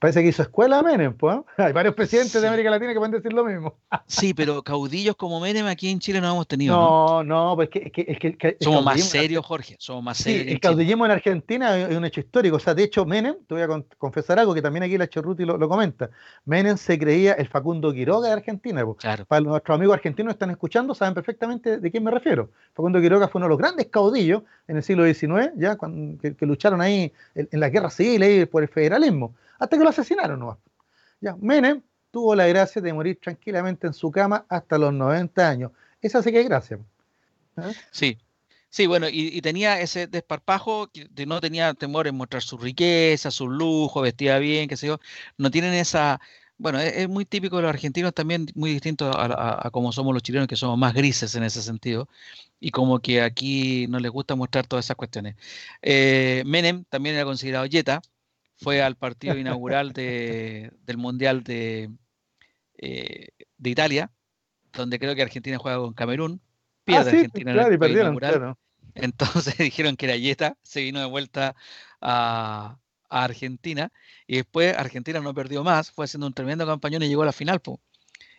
Parece que hizo escuela Menem, pues. Hay varios presidentes de América Latina que pueden decir lo mismo. sí, pero caudillos como Menem aquí en Chile no hemos tenido. No, no, pues es que, es que, Somos más serios, Jorge. Somos más serios. Sí, el caudillismo en Argentina es un hecho histórico. O sea, de hecho, Menem, te voy a confesar algo que también aquí la Chorruti lo, comenta. Menem se creía el Facundo Quiroga de Argentina. Claro. Para nuestros amigos argentinos que están escuchando, saben perfectamente de quién me refiero. Facundo Quiroga fue uno de los grandes caudillos en el siglo XIX, ya, cuando, que, lucharon ahí en, en la guerra civil por el federalismo hasta que lo asesinaron nomás. Ya, Menem tuvo la gracia de morir tranquilamente en su cama hasta los 90 años. Esa sí que es gracia. ¿eh? Sí, sí, bueno, y, tenía ese desparpajo, no tenía temor en mostrar su riqueza, su lujo, vestía bien, qué sé yo. No tienen esa, bueno, es, muy típico de los argentinos también, muy distinto a, como somos los chilenos, que somos más grises en ese sentido, y como que aquí no les gusta mostrar todas esas cuestiones. Eh, Menem también era considerado yeta, fue al partido inaugural de, del Mundial de, eh, de Italia, donde creo que Argentina juega con Camerún, pierde ah, Argentina en el inaugural. Entonces dijeron que era Yeta, se vino de vuelta a, Argentina y después Argentina no perdió más, fue haciendo un tremendo campañón y llegó a la final.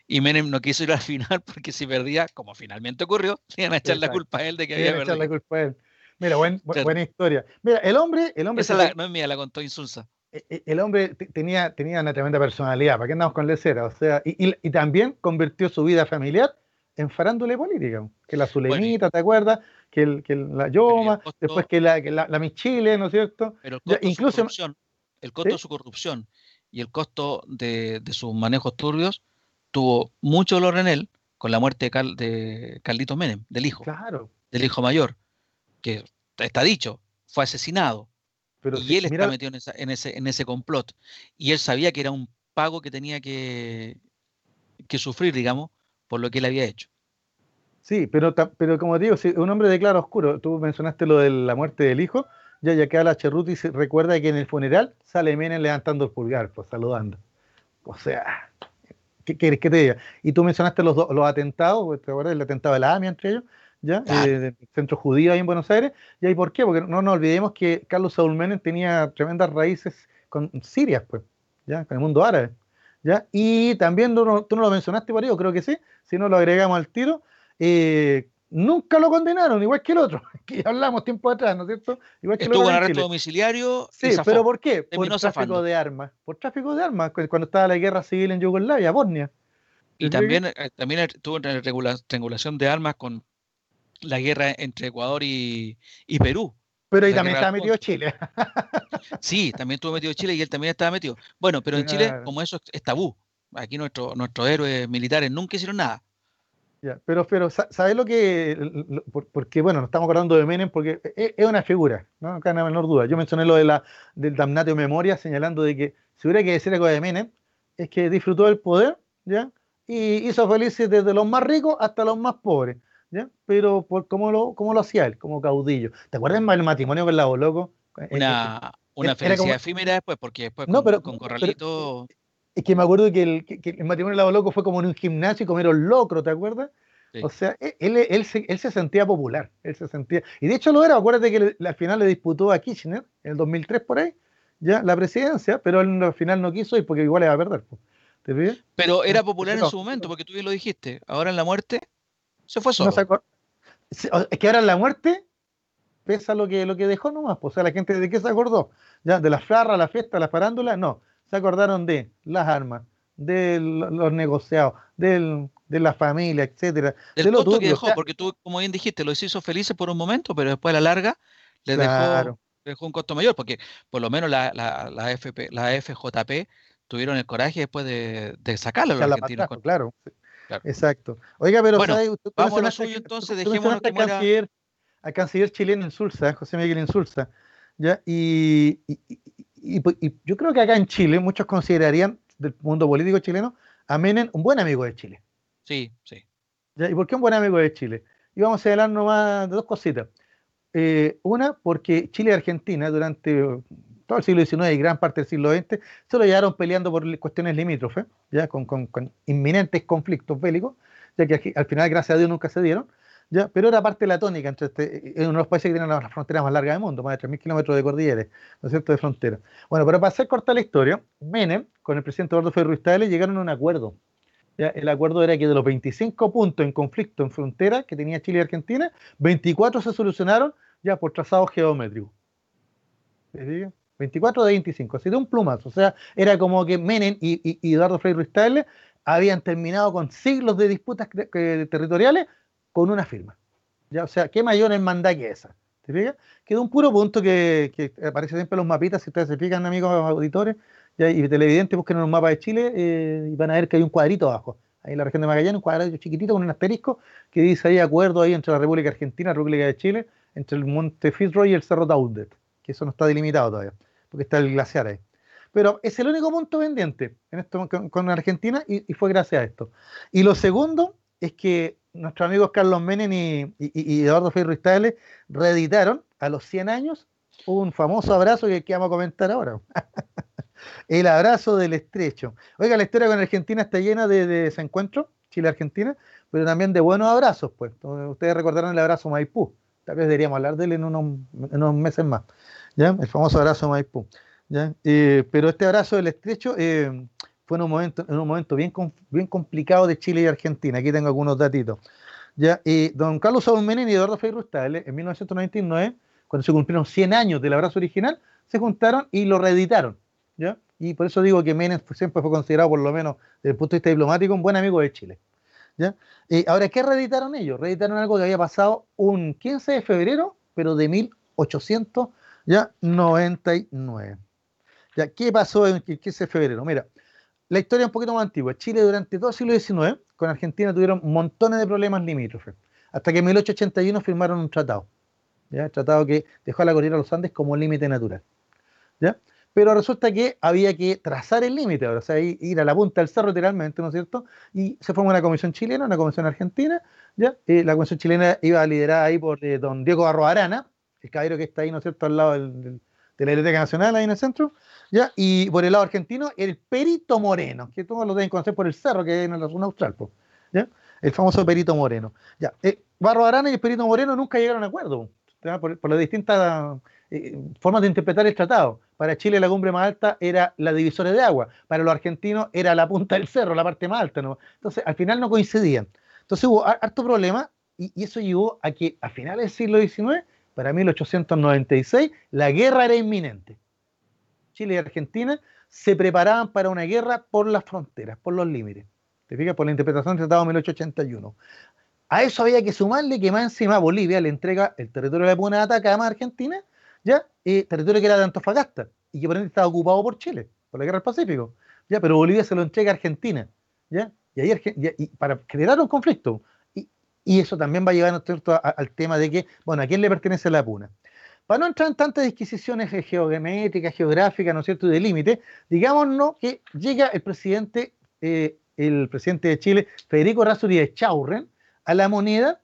Y Menem no quiso ir a la final porque si perdía, como finalmente ocurrió, le iban a echar la culpa a él de que había perdido. la culpa a él. Mira, buena historia. Mira, el hombre. El hombre Esa no es mía, la contó Insulsa. E, e, el hombre tenía, tenía una tremenda personalidad, ¿para qué andamos con lecera? O sea, y, y, también convirtió su vida familiar en farándula política. Que la Zulemita, ¿te acuerdas? Que, el, que la Yoma, después que la, que la, la, Michile, ¿no es cierto? Pero el costo, incluso, de, su corrupción, el costo de su corrupción y el costo de, de, sus manejos turbios tuvo mucho dolor en él con la muerte de, de Carlitos Menem, del hijo. Claro. Del hijo mayor que está dicho, fue asesinado. Pero y él está metido en, ese, en ese complot. Y él sabía que era un pago que tenía que, que sufrir, digamos, por lo que él había hecho. Sí, pero, pero como digo, si un hombre de claro oscuro, tú mencionaste lo de la muerte del hijo, ya ya que la Cherruti se recuerda que en el funeral sale Menem levantando el pulgar, pues saludando. O sea, ¿qué quieres que te diga? Y tú mencionaste los, los atentados, ¿te acuerdas? El atentado de la AMIA entre ellos. ¿Ya? Eh, del centro judío ahí en Buenos Aires. ¿Y ahí por qué? Porque no nos olvidemos que Carlos Saúl Menem tenía tremendas raíces con Siria, pues, ¿ya? Con el mundo árabe, ¿ya? Y también tú no, lo mencionaste ahí, creo que sí, si no lo agregamos al tiro, eh, nunca lo condenaron, igual que el otro, que hablamos tiempo atrás, ¿no es cierto? Igual que Estuvo en arresto domiciliario. Sí, pero ¿por qué? Por tráfico de armas. Por tráfico de armas, cuando estaba la guerra civil en Yugoslavia, Bosnia. Y también, eh, también tuvo regulación de armas con la guerra entre Ecuador y, Perú. Pero ahí también estaba metido Chile. sí, también estuvo metido Chile y él también estaba metido. Bueno, pero en Chile, como eso es tabú, aquí nuestro, nuestros héroes militares nunca hicieron nada. Ya, pero, pero ¿sabes lo que? Porque, bueno, nos estamos acordando de Menem porque e, es, una figura, ¿no? Acá no hay menor duda. Yo mencioné lo de la, del damnatio memoria, señalando de que si hubiera que decir algo de Menem, es que disfrutó del poder, ¿ya? Y hizo felices desde los más ricos hasta los más pobres. Pero por cómo lo, cómo lo hacía él, como caudillo. ¿Te acuerdas del matrimonio con la Loco? Una, una felicidad efímera después, porque después no, con, pero, con Corralito... Es que me acuerdo que el, que, el matrimonio de Lavo Loco fue como en un gimnasio y comieron locro, ¿te acuerdas? O sea, e, él, él, se, él, se, sentía popular, él se sentía, y de hecho lo era, acuérdate que al final le disputó a Kirchner, en el 2003 por ahí, ya, la presidencia, pero él al final no quiso ir porque igual iba a perder. ¿Te Pero era popular en su momento, porque tú bien lo dijiste, ahora en la muerte se fue solo. es que ahora la muerte pesa lo que, lo que dejó nomás, pues, o sea, la gente de qué se acordó, ya, de la farra, la fiesta, la farándula, no, se acordaron de las armas, de los negociados, del, de la familia, etcétera. Del de lo que dejó, porque tú, como bien dijiste, los hizo felices por un momento, pero después a la larga les dejó, dejó, un costo mayor, porque por lo menos la, la, la, FP, la FJP tuvieron el coraje después de, de sacarlo a los argentinos. claro, claro, Exacto. Oiga, pero bueno, vamos a lo suyo entonces, muera... Canciller, al canciller chileno Insulza, José Miguel Insulza, ¿ya? Y, y, y, yo creo que acá en Chile muchos considerarían, del mundo político chileno, a Menem un buen amigo de Chile. Sí, sí. ¿Y por qué un buen amigo de Chile? Y vamos a hablar nomás de dos cositas. Eh, una, porque Chile y Argentina durante todo el siglo XIX y gran parte del siglo XX se lo llevaron peleando por cuestiones limítrofes, ya con, inminentes conflictos bélicos, ya que al final, gracias a Dios, nunca se dieron. ¿ya? Pero era parte de la tónica entre este, uno de los países que tienen la frontera más larga del mundo, más de 3.000 kilómetros de cordilleras, ¿no es cierto?, de frontera. Bueno, pero para hacer corta la historia, Menem, con el presidente Eduardo Ferro llegaron a un acuerdo el acuerdo era que de los 25 puntos en conflicto en frontera que tenía Chile y Argentina, 24 se solucionaron ya por trazados geométricos. 24 de 25, así de un plumazo. O sea, era como que Menem y, Eduardo Frei Ruiz habían terminado con siglos de disputas territoriales con una firma. O sea, ¿qué mayor hermandad que esa? ¿Te fijas? Quedó un puro punto que, aparece siempre en los mapitas, si ustedes se fijan, amigos auditores, y televidentes busquen en un mapa de Chile eh, y van a ver que hay un cuadrito abajo. Ahí en la región de Magallanes, un cuadrito chiquitito con un asterisco que dice ahí acuerdo ahí entre la República Argentina, la República de Chile, entre el Monte Fitzroy y el Cerro Taudet, que eso no está delimitado todavía, porque está el glaciar ahí. Pero es el único punto pendiente en esto, con, Argentina y, fue gracias a esto. Y lo segundo es que nuestros amigos Carlos Menem y, Eduardo Ferro reeditaron a los 100 años un famoso abrazo que, que vamos a comentar ahora. El abrazo del estrecho. Oiga, la historia con Argentina está llena de, desencuentros, Chile-Argentina, pero también de buenos abrazos, pues. Ustedes recordaron el abrazo Maipú. Tal vez deberíamos hablar de él en unos, meses más. ¿Ya? El famoso abrazo Maipú. ¿ya? Eh, pero este abrazo del estrecho eh, fue en un momento, en un momento bien, bien complicado de Chile y Argentina. Aquí tengo algunos datitos. ¿ya? Don Carlos Saúl y Eduardo Frei en 1999, cuando se cumplieron 100 años del abrazo original, se juntaron y lo reeditaron. Y por eso digo que Menem siempre fue considerado, por lo menos desde el punto de vista diplomático, un buen amigo de Chile. ¿ya? ahora, ¿qué reeditaron ellos? Reeditaron algo que había pasado un 15 de febrero, pero de 1899. ¿Ya? ¿Qué pasó en el 15 de febrero? Mira, la historia es un poquito más antigua. Chile durante todo el siglo XIX con Argentina tuvieron montones de problemas limítrofes, hasta que en 1881 firmaron un tratado. ¿ya? tratado que dejó a la cordillera de los Andes como límite natural. ¿ya? pero resulta que había que trazar el límite, o sea, ir a la punta del cerro literalmente, ¿no es cierto? Y se formó una comisión chilena, una comisión argentina, ¿ya? Eh, la comisión chilena iba liderada ahí por eh, don Diego Barro Arana, el caballero que está ahí, ¿no es cierto?, al lado de la Biblioteca Nacional, ahí en el centro, ¿ya? Y por el lado argentino, el Perito Moreno, que todos lo deben conocer por el cerro que hay en la zona austral, ¿ya? El famoso Perito Moreno, ¿ya? Eh, Barro Arana y el Perito Moreno nunca llegaron a acuerdo, por, por las distintas eh, formas de interpretar el tratado. Para Chile la cumbre más alta era la divisora de agua, para los argentinos era la punta del cerro, la parte más alta. ¿no? Entonces, al final no coincidían. Entonces hubo harto problema y, eso llevó a que a finales del siglo XIX, para 1896, la guerra era inminente. Chile y Argentina se preparaban para una guerra por las fronteras, por los límites. ¿Te fijas? Por la interpretación del Tratado de 1881. A eso había que sumarle que más encima Bolivia le entrega el territorio de la Puna de Atacama a Argentina ¿ya? Eh, territorio que era de Antofagasta y que por ende estaba ocupado por Chile, por la guerra del Pacífico, ¿ya? Pero Bolivia se lo entrega a Argentina, ¿ya? Y ahí para generar un conflicto. Y, eso también va a llevar al tema de que, bueno, ¿a quién le pertenece la puna? Para no entrar en tantas disquisiciones geométricas, geográficas, ¿no es cierto?, y de límite, digámonos que llega el presidente, eh, el presidente de Chile, Federico Razzuri de Chaurren, a la moneda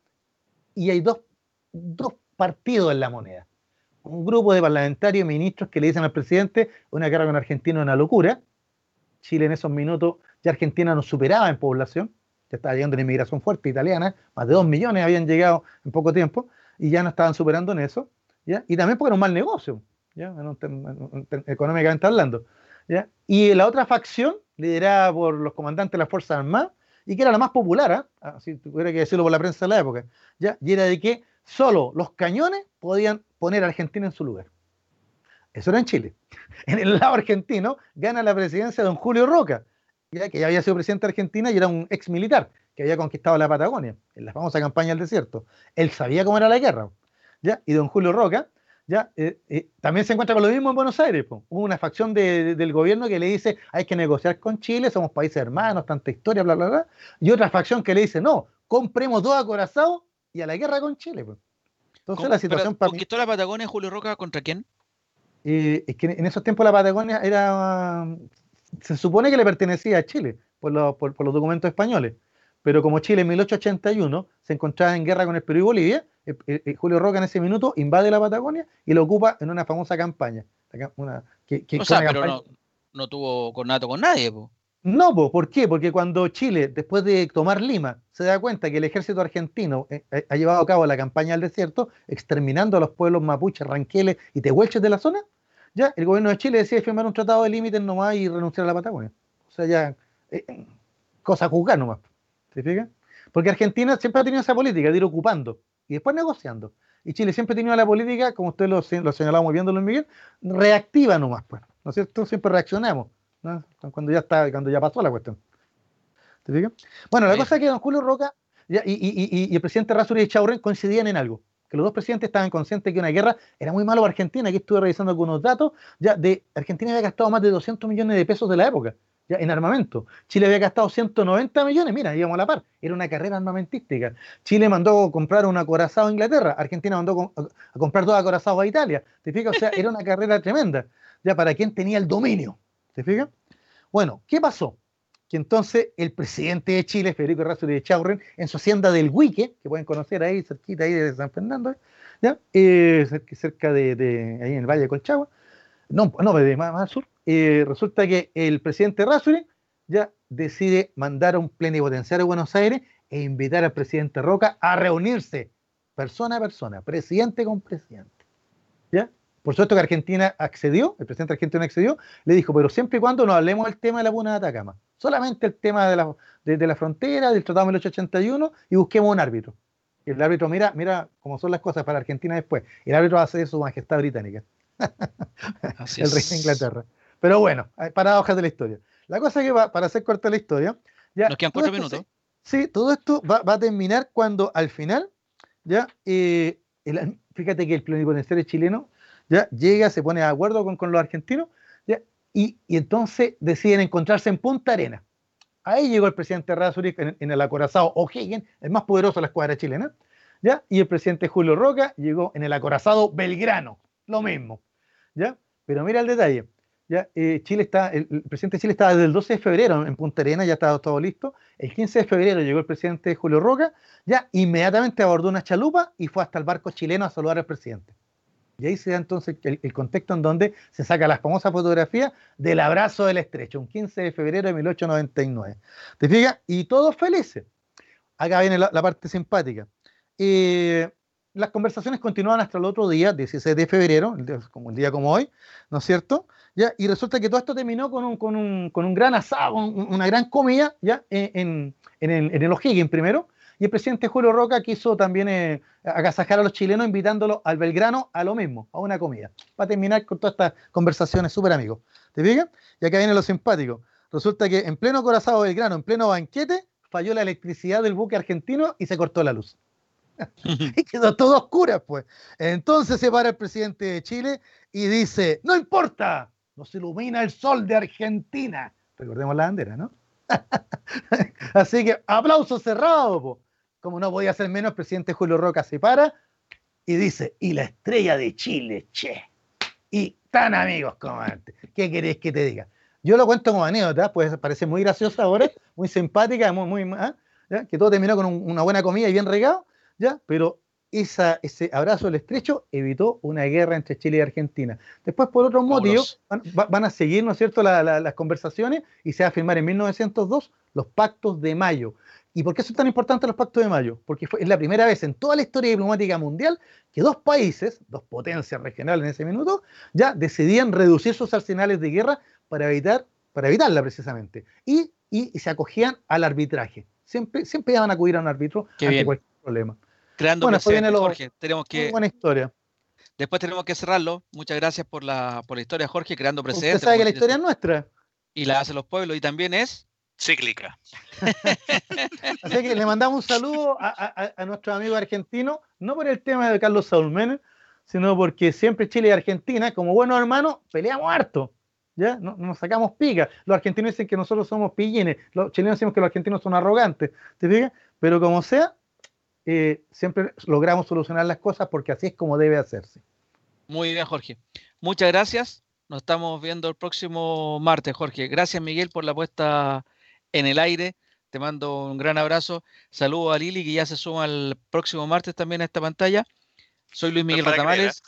y hay dos, dos partidos en la moneda un grupo de parlamentarios y ministros que le dicen al presidente una guerra con Argentina es una locura. Chile en esos minutos, ya Argentina nos superaba en población, ya estaba llegando una inmigración fuerte italiana, más de dos millones habían llegado en poco tiempo, y ya nos estaban superando en eso, ¿ya? y también porque era un mal negocio, ¿ya? económicamente hablando. ¿ya? Y la otra facción, liderada por los comandantes de las Fuerzas Armadas, y que era la más popular, ¿eh? si tuviera que decirlo por la prensa de la época, ¿ya? y era de que solo los cañones podían poner a Argentina en su lugar. Eso era en Chile. En el lado argentino gana la presidencia don Julio Roca, ¿ya? que ya había sido presidente de Argentina y era un ex militar que había conquistado la Patagonia en la famosa campaña del desierto. Él sabía cómo era la guerra. ¿ya? Y don Julio Roca ¿ya? Eh, eh, también se encuentra con lo mismo en Buenos Aires. Hubo una facción del gobierno que le dice hay que negociar con Chile, somos países hermanos, tanta historia, bla, bla, bla. Y otra facción que le dice no, compremos dos acorazados y a la guerra con Chile. Entonces la situación... ¿Conquistó la Patagonia Julio Roca contra quién? Eh, es que en esos tiempos la Patagonia era... Se supone que le pertenecía a Chile por, por los documentos españoles. Pero como Chile en 1881 se encontraba en guerra con el Perú y Bolivia, eh, eh, eh, Julio Roca en ese minuto invade la Patagonia y lo ocupa en una famosa campaña. Una, o sea, pero no, tuvo conato con nadie. No, ¿por qué? Porque cuando Chile, después de tomar Lima, se da cuenta que el ejército argentino ha llevado a cabo la campaña al desierto, exterminando a los pueblos mapuches, ranqueles y tehuelches de la zona, ya el gobierno de Chile decide firmar un tratado de límites nomás y renunciar a la Patagonia. O sea, ya, cosa juzgar nomás. ¿Se fija? Porque Argentina siempre ha tenido esa política de ir ocupando y después negociando. Y Chile siempre ha tenido la política, como usted lo, lo señalaba muy bien, Luis Miguel, reactiva nomás, pues. ¿No es cierto? Siempre reaccionamos, Cuando ya está, cuando ya pasó la cuestión. ¿Te fijas? Bueno, la cosa es que don Julio Roca y, el presidente Razuri y Chaurren coincidían en algo. Que los dos presidentes estaban conscientes que una guerra era muy malo para Argentina. Aquí estuve revisando algunos datos. Ya de Argentina había gastado más de 200 millones de pesos de la época en armamento. Chile había gastado 190 millones, mira, íbamos a la par, era una carrera armamentística. Chile mandó comprar un acorazado a Inglaterra, Argentina mandó a comprar dos acorazados a Italia, ¿te fijas? O sea, era una carrera tremenda, ya para quien tenía el dominio, ¿te fijas? Bueno, ¿qué pasó? Que entonces el presidente de Chile, Federico Errázuriz de Chaurren, en su hacienda del Huique, que pueden conocer ahí, cerquita ahí de San Fernando, ¿ya? Eh, cerca de, ahí en el Valle de Colchagua, no, no, de más, al sur, eh, resulta que el presidente Rasuri ya decide mandar a un plenipotenciario a Buenos Aires e invitar al presidente Roca a reunirse persona a persona, presidente con presidente. ¿Ya? Por supuesto que Argentina accedió, el presidente argentino accedió, le dijo, pero siempre y cuando no hablemos del tema de la Puna de Atacama, solamente el tema de la, de, la frontera, del Tratado de 1881 y busquemos un árbitro. Y el árbitro mira, mira cómo son las cosas para Argentina después. El árbitro va a ser su majestad británica. el rey de Inglaterra. Pero bueno, paradojas de la historia. La cosa es que va, para hacer corta la historia, ya, nos quedan cuatro minutos. Sí, todo esto va, a terminar cuando al final, ya, eh, fíjate que el plenipotenciario chileno ya llega, se pone de acuerdo con, los argentinos, ya, y, entonces deciden encontrarse en Punta Arena. Ahí llegó el presidente Razuri en, el acorazado O'Higgins, el más poderoso de la escuadra chilena, ¿ya? y el presidente Julio Roca llegó en el acorazado Belgrano, lo mismo. ¿ya? Pero mira el detalle, ya, eh, Chile está, el, presidente de Chile estaba desde el 12 de febrero en Punta Arena, ya estaba todo listo. El 15 de febrero llegó el presidente Julio Roca, ya inmediatamente abordó una chalupa y fue hasta el barco chileno a saludar al presidente. Y ahí se da entonces el, contexto en donde se saca la famosa fotografía del abrazo del estrecho, un 15 de febrero de 1899. ¿Te fijas? Y todos felices. Acá viene la, parte simpática. Eh, las conversaciones continuaban hasta el otro día, 16 de febrero, como el día como hoy, ¿no es cierto? ¿Ya? Y resulta que todo esto terminó con un, con un, con un gran asado, una gran comida, ¿ya? En, en, el, en el O'Higgins primero, y el presidente Julio Roca quiso también eh, agasajar a los chilenos invitándolos al Belgrano a lo mismo, a una comida, para terminar con todas estas conversaciones súper amigos. ¿Te fijas? Y acá viene lo simpático. Resulta que en pleno corazado Belgrano, en pleno banquete, falló la electricidad del buque argentino y se cortó la luz. y quedó todo oscuro, pues. Entonces se para el presidente de Chile y dice, no importa, nos ilumina el sol de Argentina. Recordemos la bandera, ¿no? Así que aplauso cerrado, como no podía ser menos, el presidente Julio Roca se para y dice, y la estrella de Chile, che. Y tan amigos como antes. ¿Qué querés que te diga? Yo lo cuento como anécdota, pues parece muy graciosa ahora, muy simpática, muy, muy ¿ah? que todo terminó con una buena comida y bien regado, ¿ya? Pero ese abrazo del estrecho evitó una guerra entre Chile y Argentina. Después, por otros motivos, van, a seguir, ¿no es cierto?, las conversaciones y se va a firmar en 1902 los pactos de mayo. ¿Y por qué son tan importantes los pactos de mayo? Porque fue, es la primera vez en toda la historia diplomática mundial que dos países, dos potencias regionales en ese minuto, ya decidían reducir sus arsenales de guerra para evitar para evitarla precisamente. Y, y, se acogían al arbitraje. Siempre, siempre iban a acudir a un árbitro ante cualquier problema. Creando bueno, Jorge. Tenemos que, buena historia. Después tenemos que cerrarlo. Muchas gracias por la, por la historia, Jorge, creando precedentes. Usted sabe que la historia es nuestra. Y la hacen los pueblos y también es cíclica. Así que le mandamos un saludo a, a, nuestros amigos argentinos, no por el tema de Carlos Saúl Menem, sino porque siempre Chile y Argentina, como buenos hermanos, peleamos harto. ¿ya? No, nos sacamos pica. Los argentinos dicen que nosotros somos pillines, los chilenos decimos que los argentinos son arrogantes, ¿te fijas? Pero como sea, eh, siempre logramos solucionar las cosas porque así es como debe hacerse. Muy bien, Jorge. Muchas gracias. Nos estamos viendo el próximo martes, Jorge. Gracias, Miguel, por la puesta en el aire. Te mando un gran abrazo. Saludo a Lili, que ya se suma el próximo martes también a esta pantalla. Soy Luis Miguel Ratamales.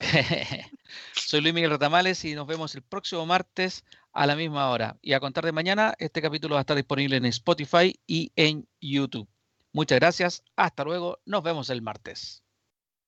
Soy Luis Miguel Ratamales y nos vemos el próximo martes a la misma hora. Y a contar de mañana, este capítulo va a estar disponible en Spotify y en YouTube. Muchas gracias. Hasta luego. Nos vemos el martes.